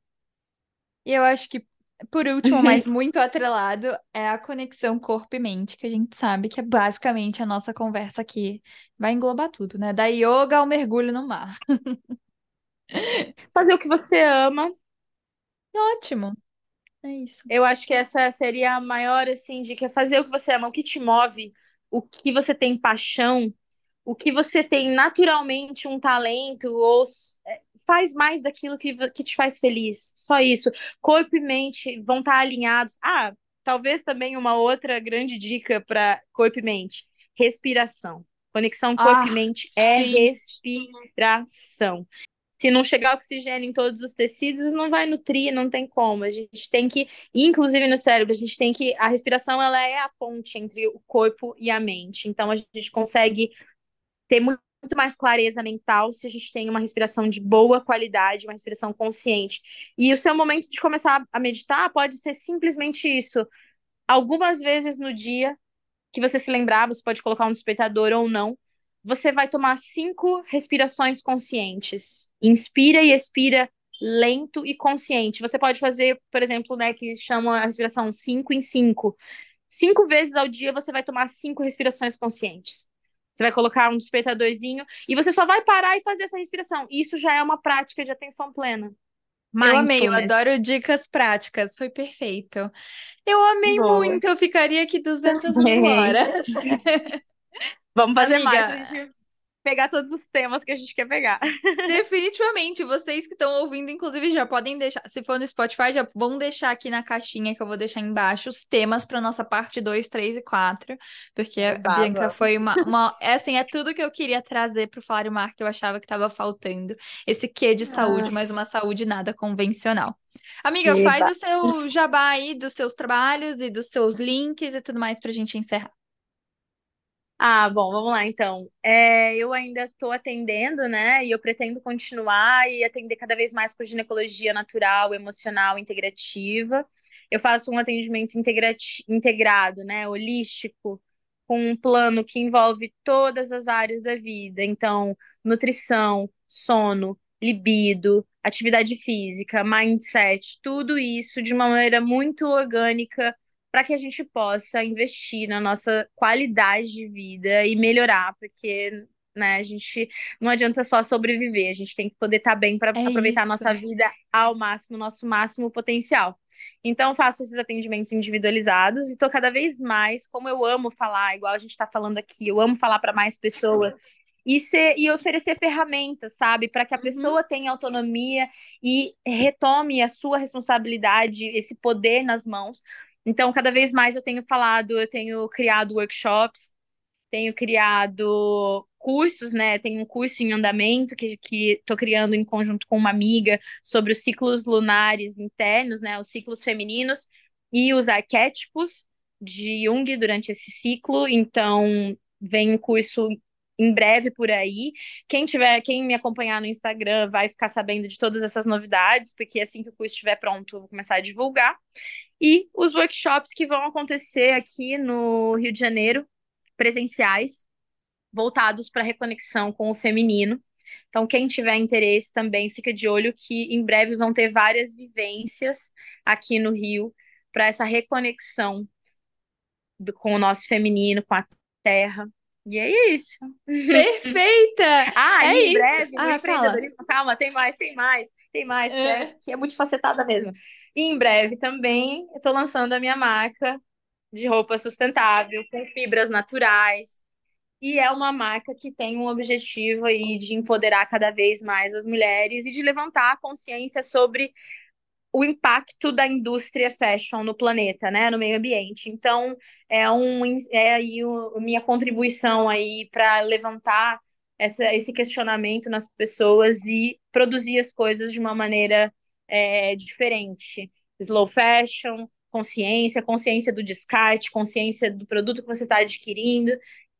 E eu acho que por último, mas muito atrelado, é a conexão corpo e mente, que a gente sabe que é basicamente a nossa conversa aqui. Vai englobar tudo, né? Da yoga ao mergulho no mar. Fazer o que você ama. Ótimo. É isso. Eu acho que essa seria a maior, assim, dica. Fazer o que você ama, o que te move, o que você tem paixão, o que você tem naturalmente um talento ou é, faz mais daquilo que, que te faz feliz. Só isso. Corpo e mente vão estar alinhados. Ah, talvez também uma outra grande dica para corpo e mente: respiração. Conexão corpo ah, e mente é respiração. Se não chegar oxigênio em todos os tecidos, não vai nutrir, não tem como. A gente tem que, inclusive no cérebro, a gente tem que. A respiração ela é a ponte entre o corpo e a mente. Então a gente consegue ter muito mais clareza mental se a gente tem uma respiração de boa qualidade, uma respiração consciente. E o seu momento de começar a meditar pode ser simplesmente isso. Algumas vezes no dia que você se lembrar, você pode colocar um despertador ou não, você vai tomar cinco respirações conscientes. Inspira e expira lento e consciente. Você pode fazer, por exemplo, né, que chama a respiração 5 em 5. Cinco vezes ao dia você vai tomar cinco respirações conscientes. Você vai colocar um despertadorzinho e você só vai parar e fazer essa respiração. Isso já é uma prática de atenção plena. Eu amei, eu adoro dicas práticas, foi perfeito. Eu amei Boa. muito, eu ficaria aqui 200 mil horas. Vamos fazer Amiga, mais pegar todos os temas que a gente quer pegar. Definitivamente, vocês que estão ouvindo, inclusive, já podem deixar, se for no Spotify, já vão deixar aqui na caixinha que eu vou deixar embaixo os temas para nossa parte 2, 3 e 4, porque a Bianca foi uma, uma é assim, é tudo que eu queria trazer para o Falário Mar que eu achava que estava faltando, esse quê de saúde, ah. mas uma saúde nada convencional. Amiga, Eba. faz o seu jabá aí dos seus trabalhos e dos seus links e tudo mais para a gente encerrar. Ah, bom, vamos lá então. É, eu ainda estou atendendo, né? E eu pretendo continuar e atender cada vez mais com ginecologia natural, emocional, integrativa. Eu faço um atendimento integrado, né? Holístico, com um plano que envolve todas as áreas da vida. Então, nutrição, sono, libido, atividade física, mindset, tudo isso de uma maneira muito orgânica para que a gente possa investir na nossa qualidade de vida e melhorar, porque né, a gente não adianta só sobreviver, a gente tem que poder estar tá bem para é aproveitar isso. a nossa vida ao máximo, nosso máximo potencial. Então, faço esses atendimentos individualizados e estou cada vez mais, como eu amo falar, igual a gente está falando aqui, eu amo falar para mais pessoas e, ser, e oferecer ferramentas, sabe, para que a uhum. pessoa tenha autonomia e retome a sua responsabilidade, esse poder nas mãos, então, cada vez mais eu tenho falado, eu tenho criado workshops, tenho criado cursos, né? Tenho um curso em andamento que estou criando em conjunto com uma amiga sobre os ciclos lunares internos, né? Os ciclos femininos e os arquétipos de Jung durante esse ciclo. Então, vem um curso em breve por aí. Quem tiver, quem me acompanhar no Instagram vai ficar sabendo de todas essas novidades, porque assim que o curso estiver pronto, eu vou começar a divulgar. E os workshops que vão acontecer aqui no Rio de Janeiro, presenciais, voltados para reconexão com o feminino. Então, quem tiver interesse também fica de olho que em breve vão ter várias vivências aqui no Rio para essa reconexão do, com o nosso feminino, com a terra. E é isso. Perfeita! ah, é em breve, ah, empreendedorismo, calma, tem mais, tem mais, tem mais, é. Que, é, que é multifacetada mesmo. E em breve também eu estou lançando a minha marca de roupa sustentável, com fibras naturais, e é uma marca que tem um objetivo aí de empoderar cada vez mais as mulheres e de levantar a consciência sobre o impacto da indústria fashion no planeta, né, no meio ambiente. Então, é um é aí o, minha contribuição aí para levantar essa, esse questionamento nas pessoas e produzir as coisas de uma maneira é, diferente. Slow fashion, consciência, consciência do descarte, consciência do produto que você está adquirindo.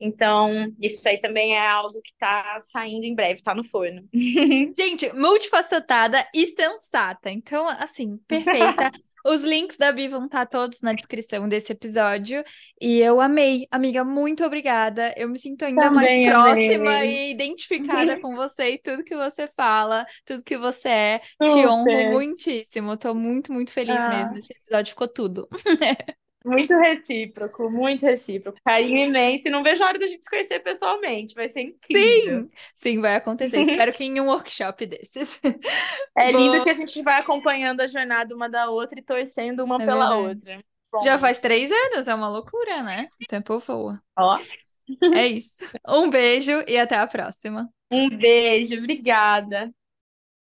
Então, isso aí também é algo que está saindo em breve, está no forno. Gente, multifacetada e sensata. Então, assim, perfeita. Os links da Bi vão estar tá todos na descrição desse episódio. E eu amei. Amiga, muito obrigada. Eu me sinto ainda Também mais próxima amei. e identificada com você e tudo que você fala, tudo que você é. Super. Te honro muitíssimo. Tô muito, muito feliz ah. mesmo. Esse episódio ficou tudo. Muito recíproco, muito recíproco. Carinho imenso. E não vejo a hora da gente se conhecer pessoalmente. Vai ser incrível. Sim, sim, vai acontecer. Espero que em um workshop desses. É Vou... lindo que a gente vai acompanhando a jornada uma da outra e torcendo uma é pela verdade. outra. Bom, Já faz três anos, é uma loucura, né? O tempo voa. Ó. É isso. Um beijo e até a próxima. Um beijo, obrigada.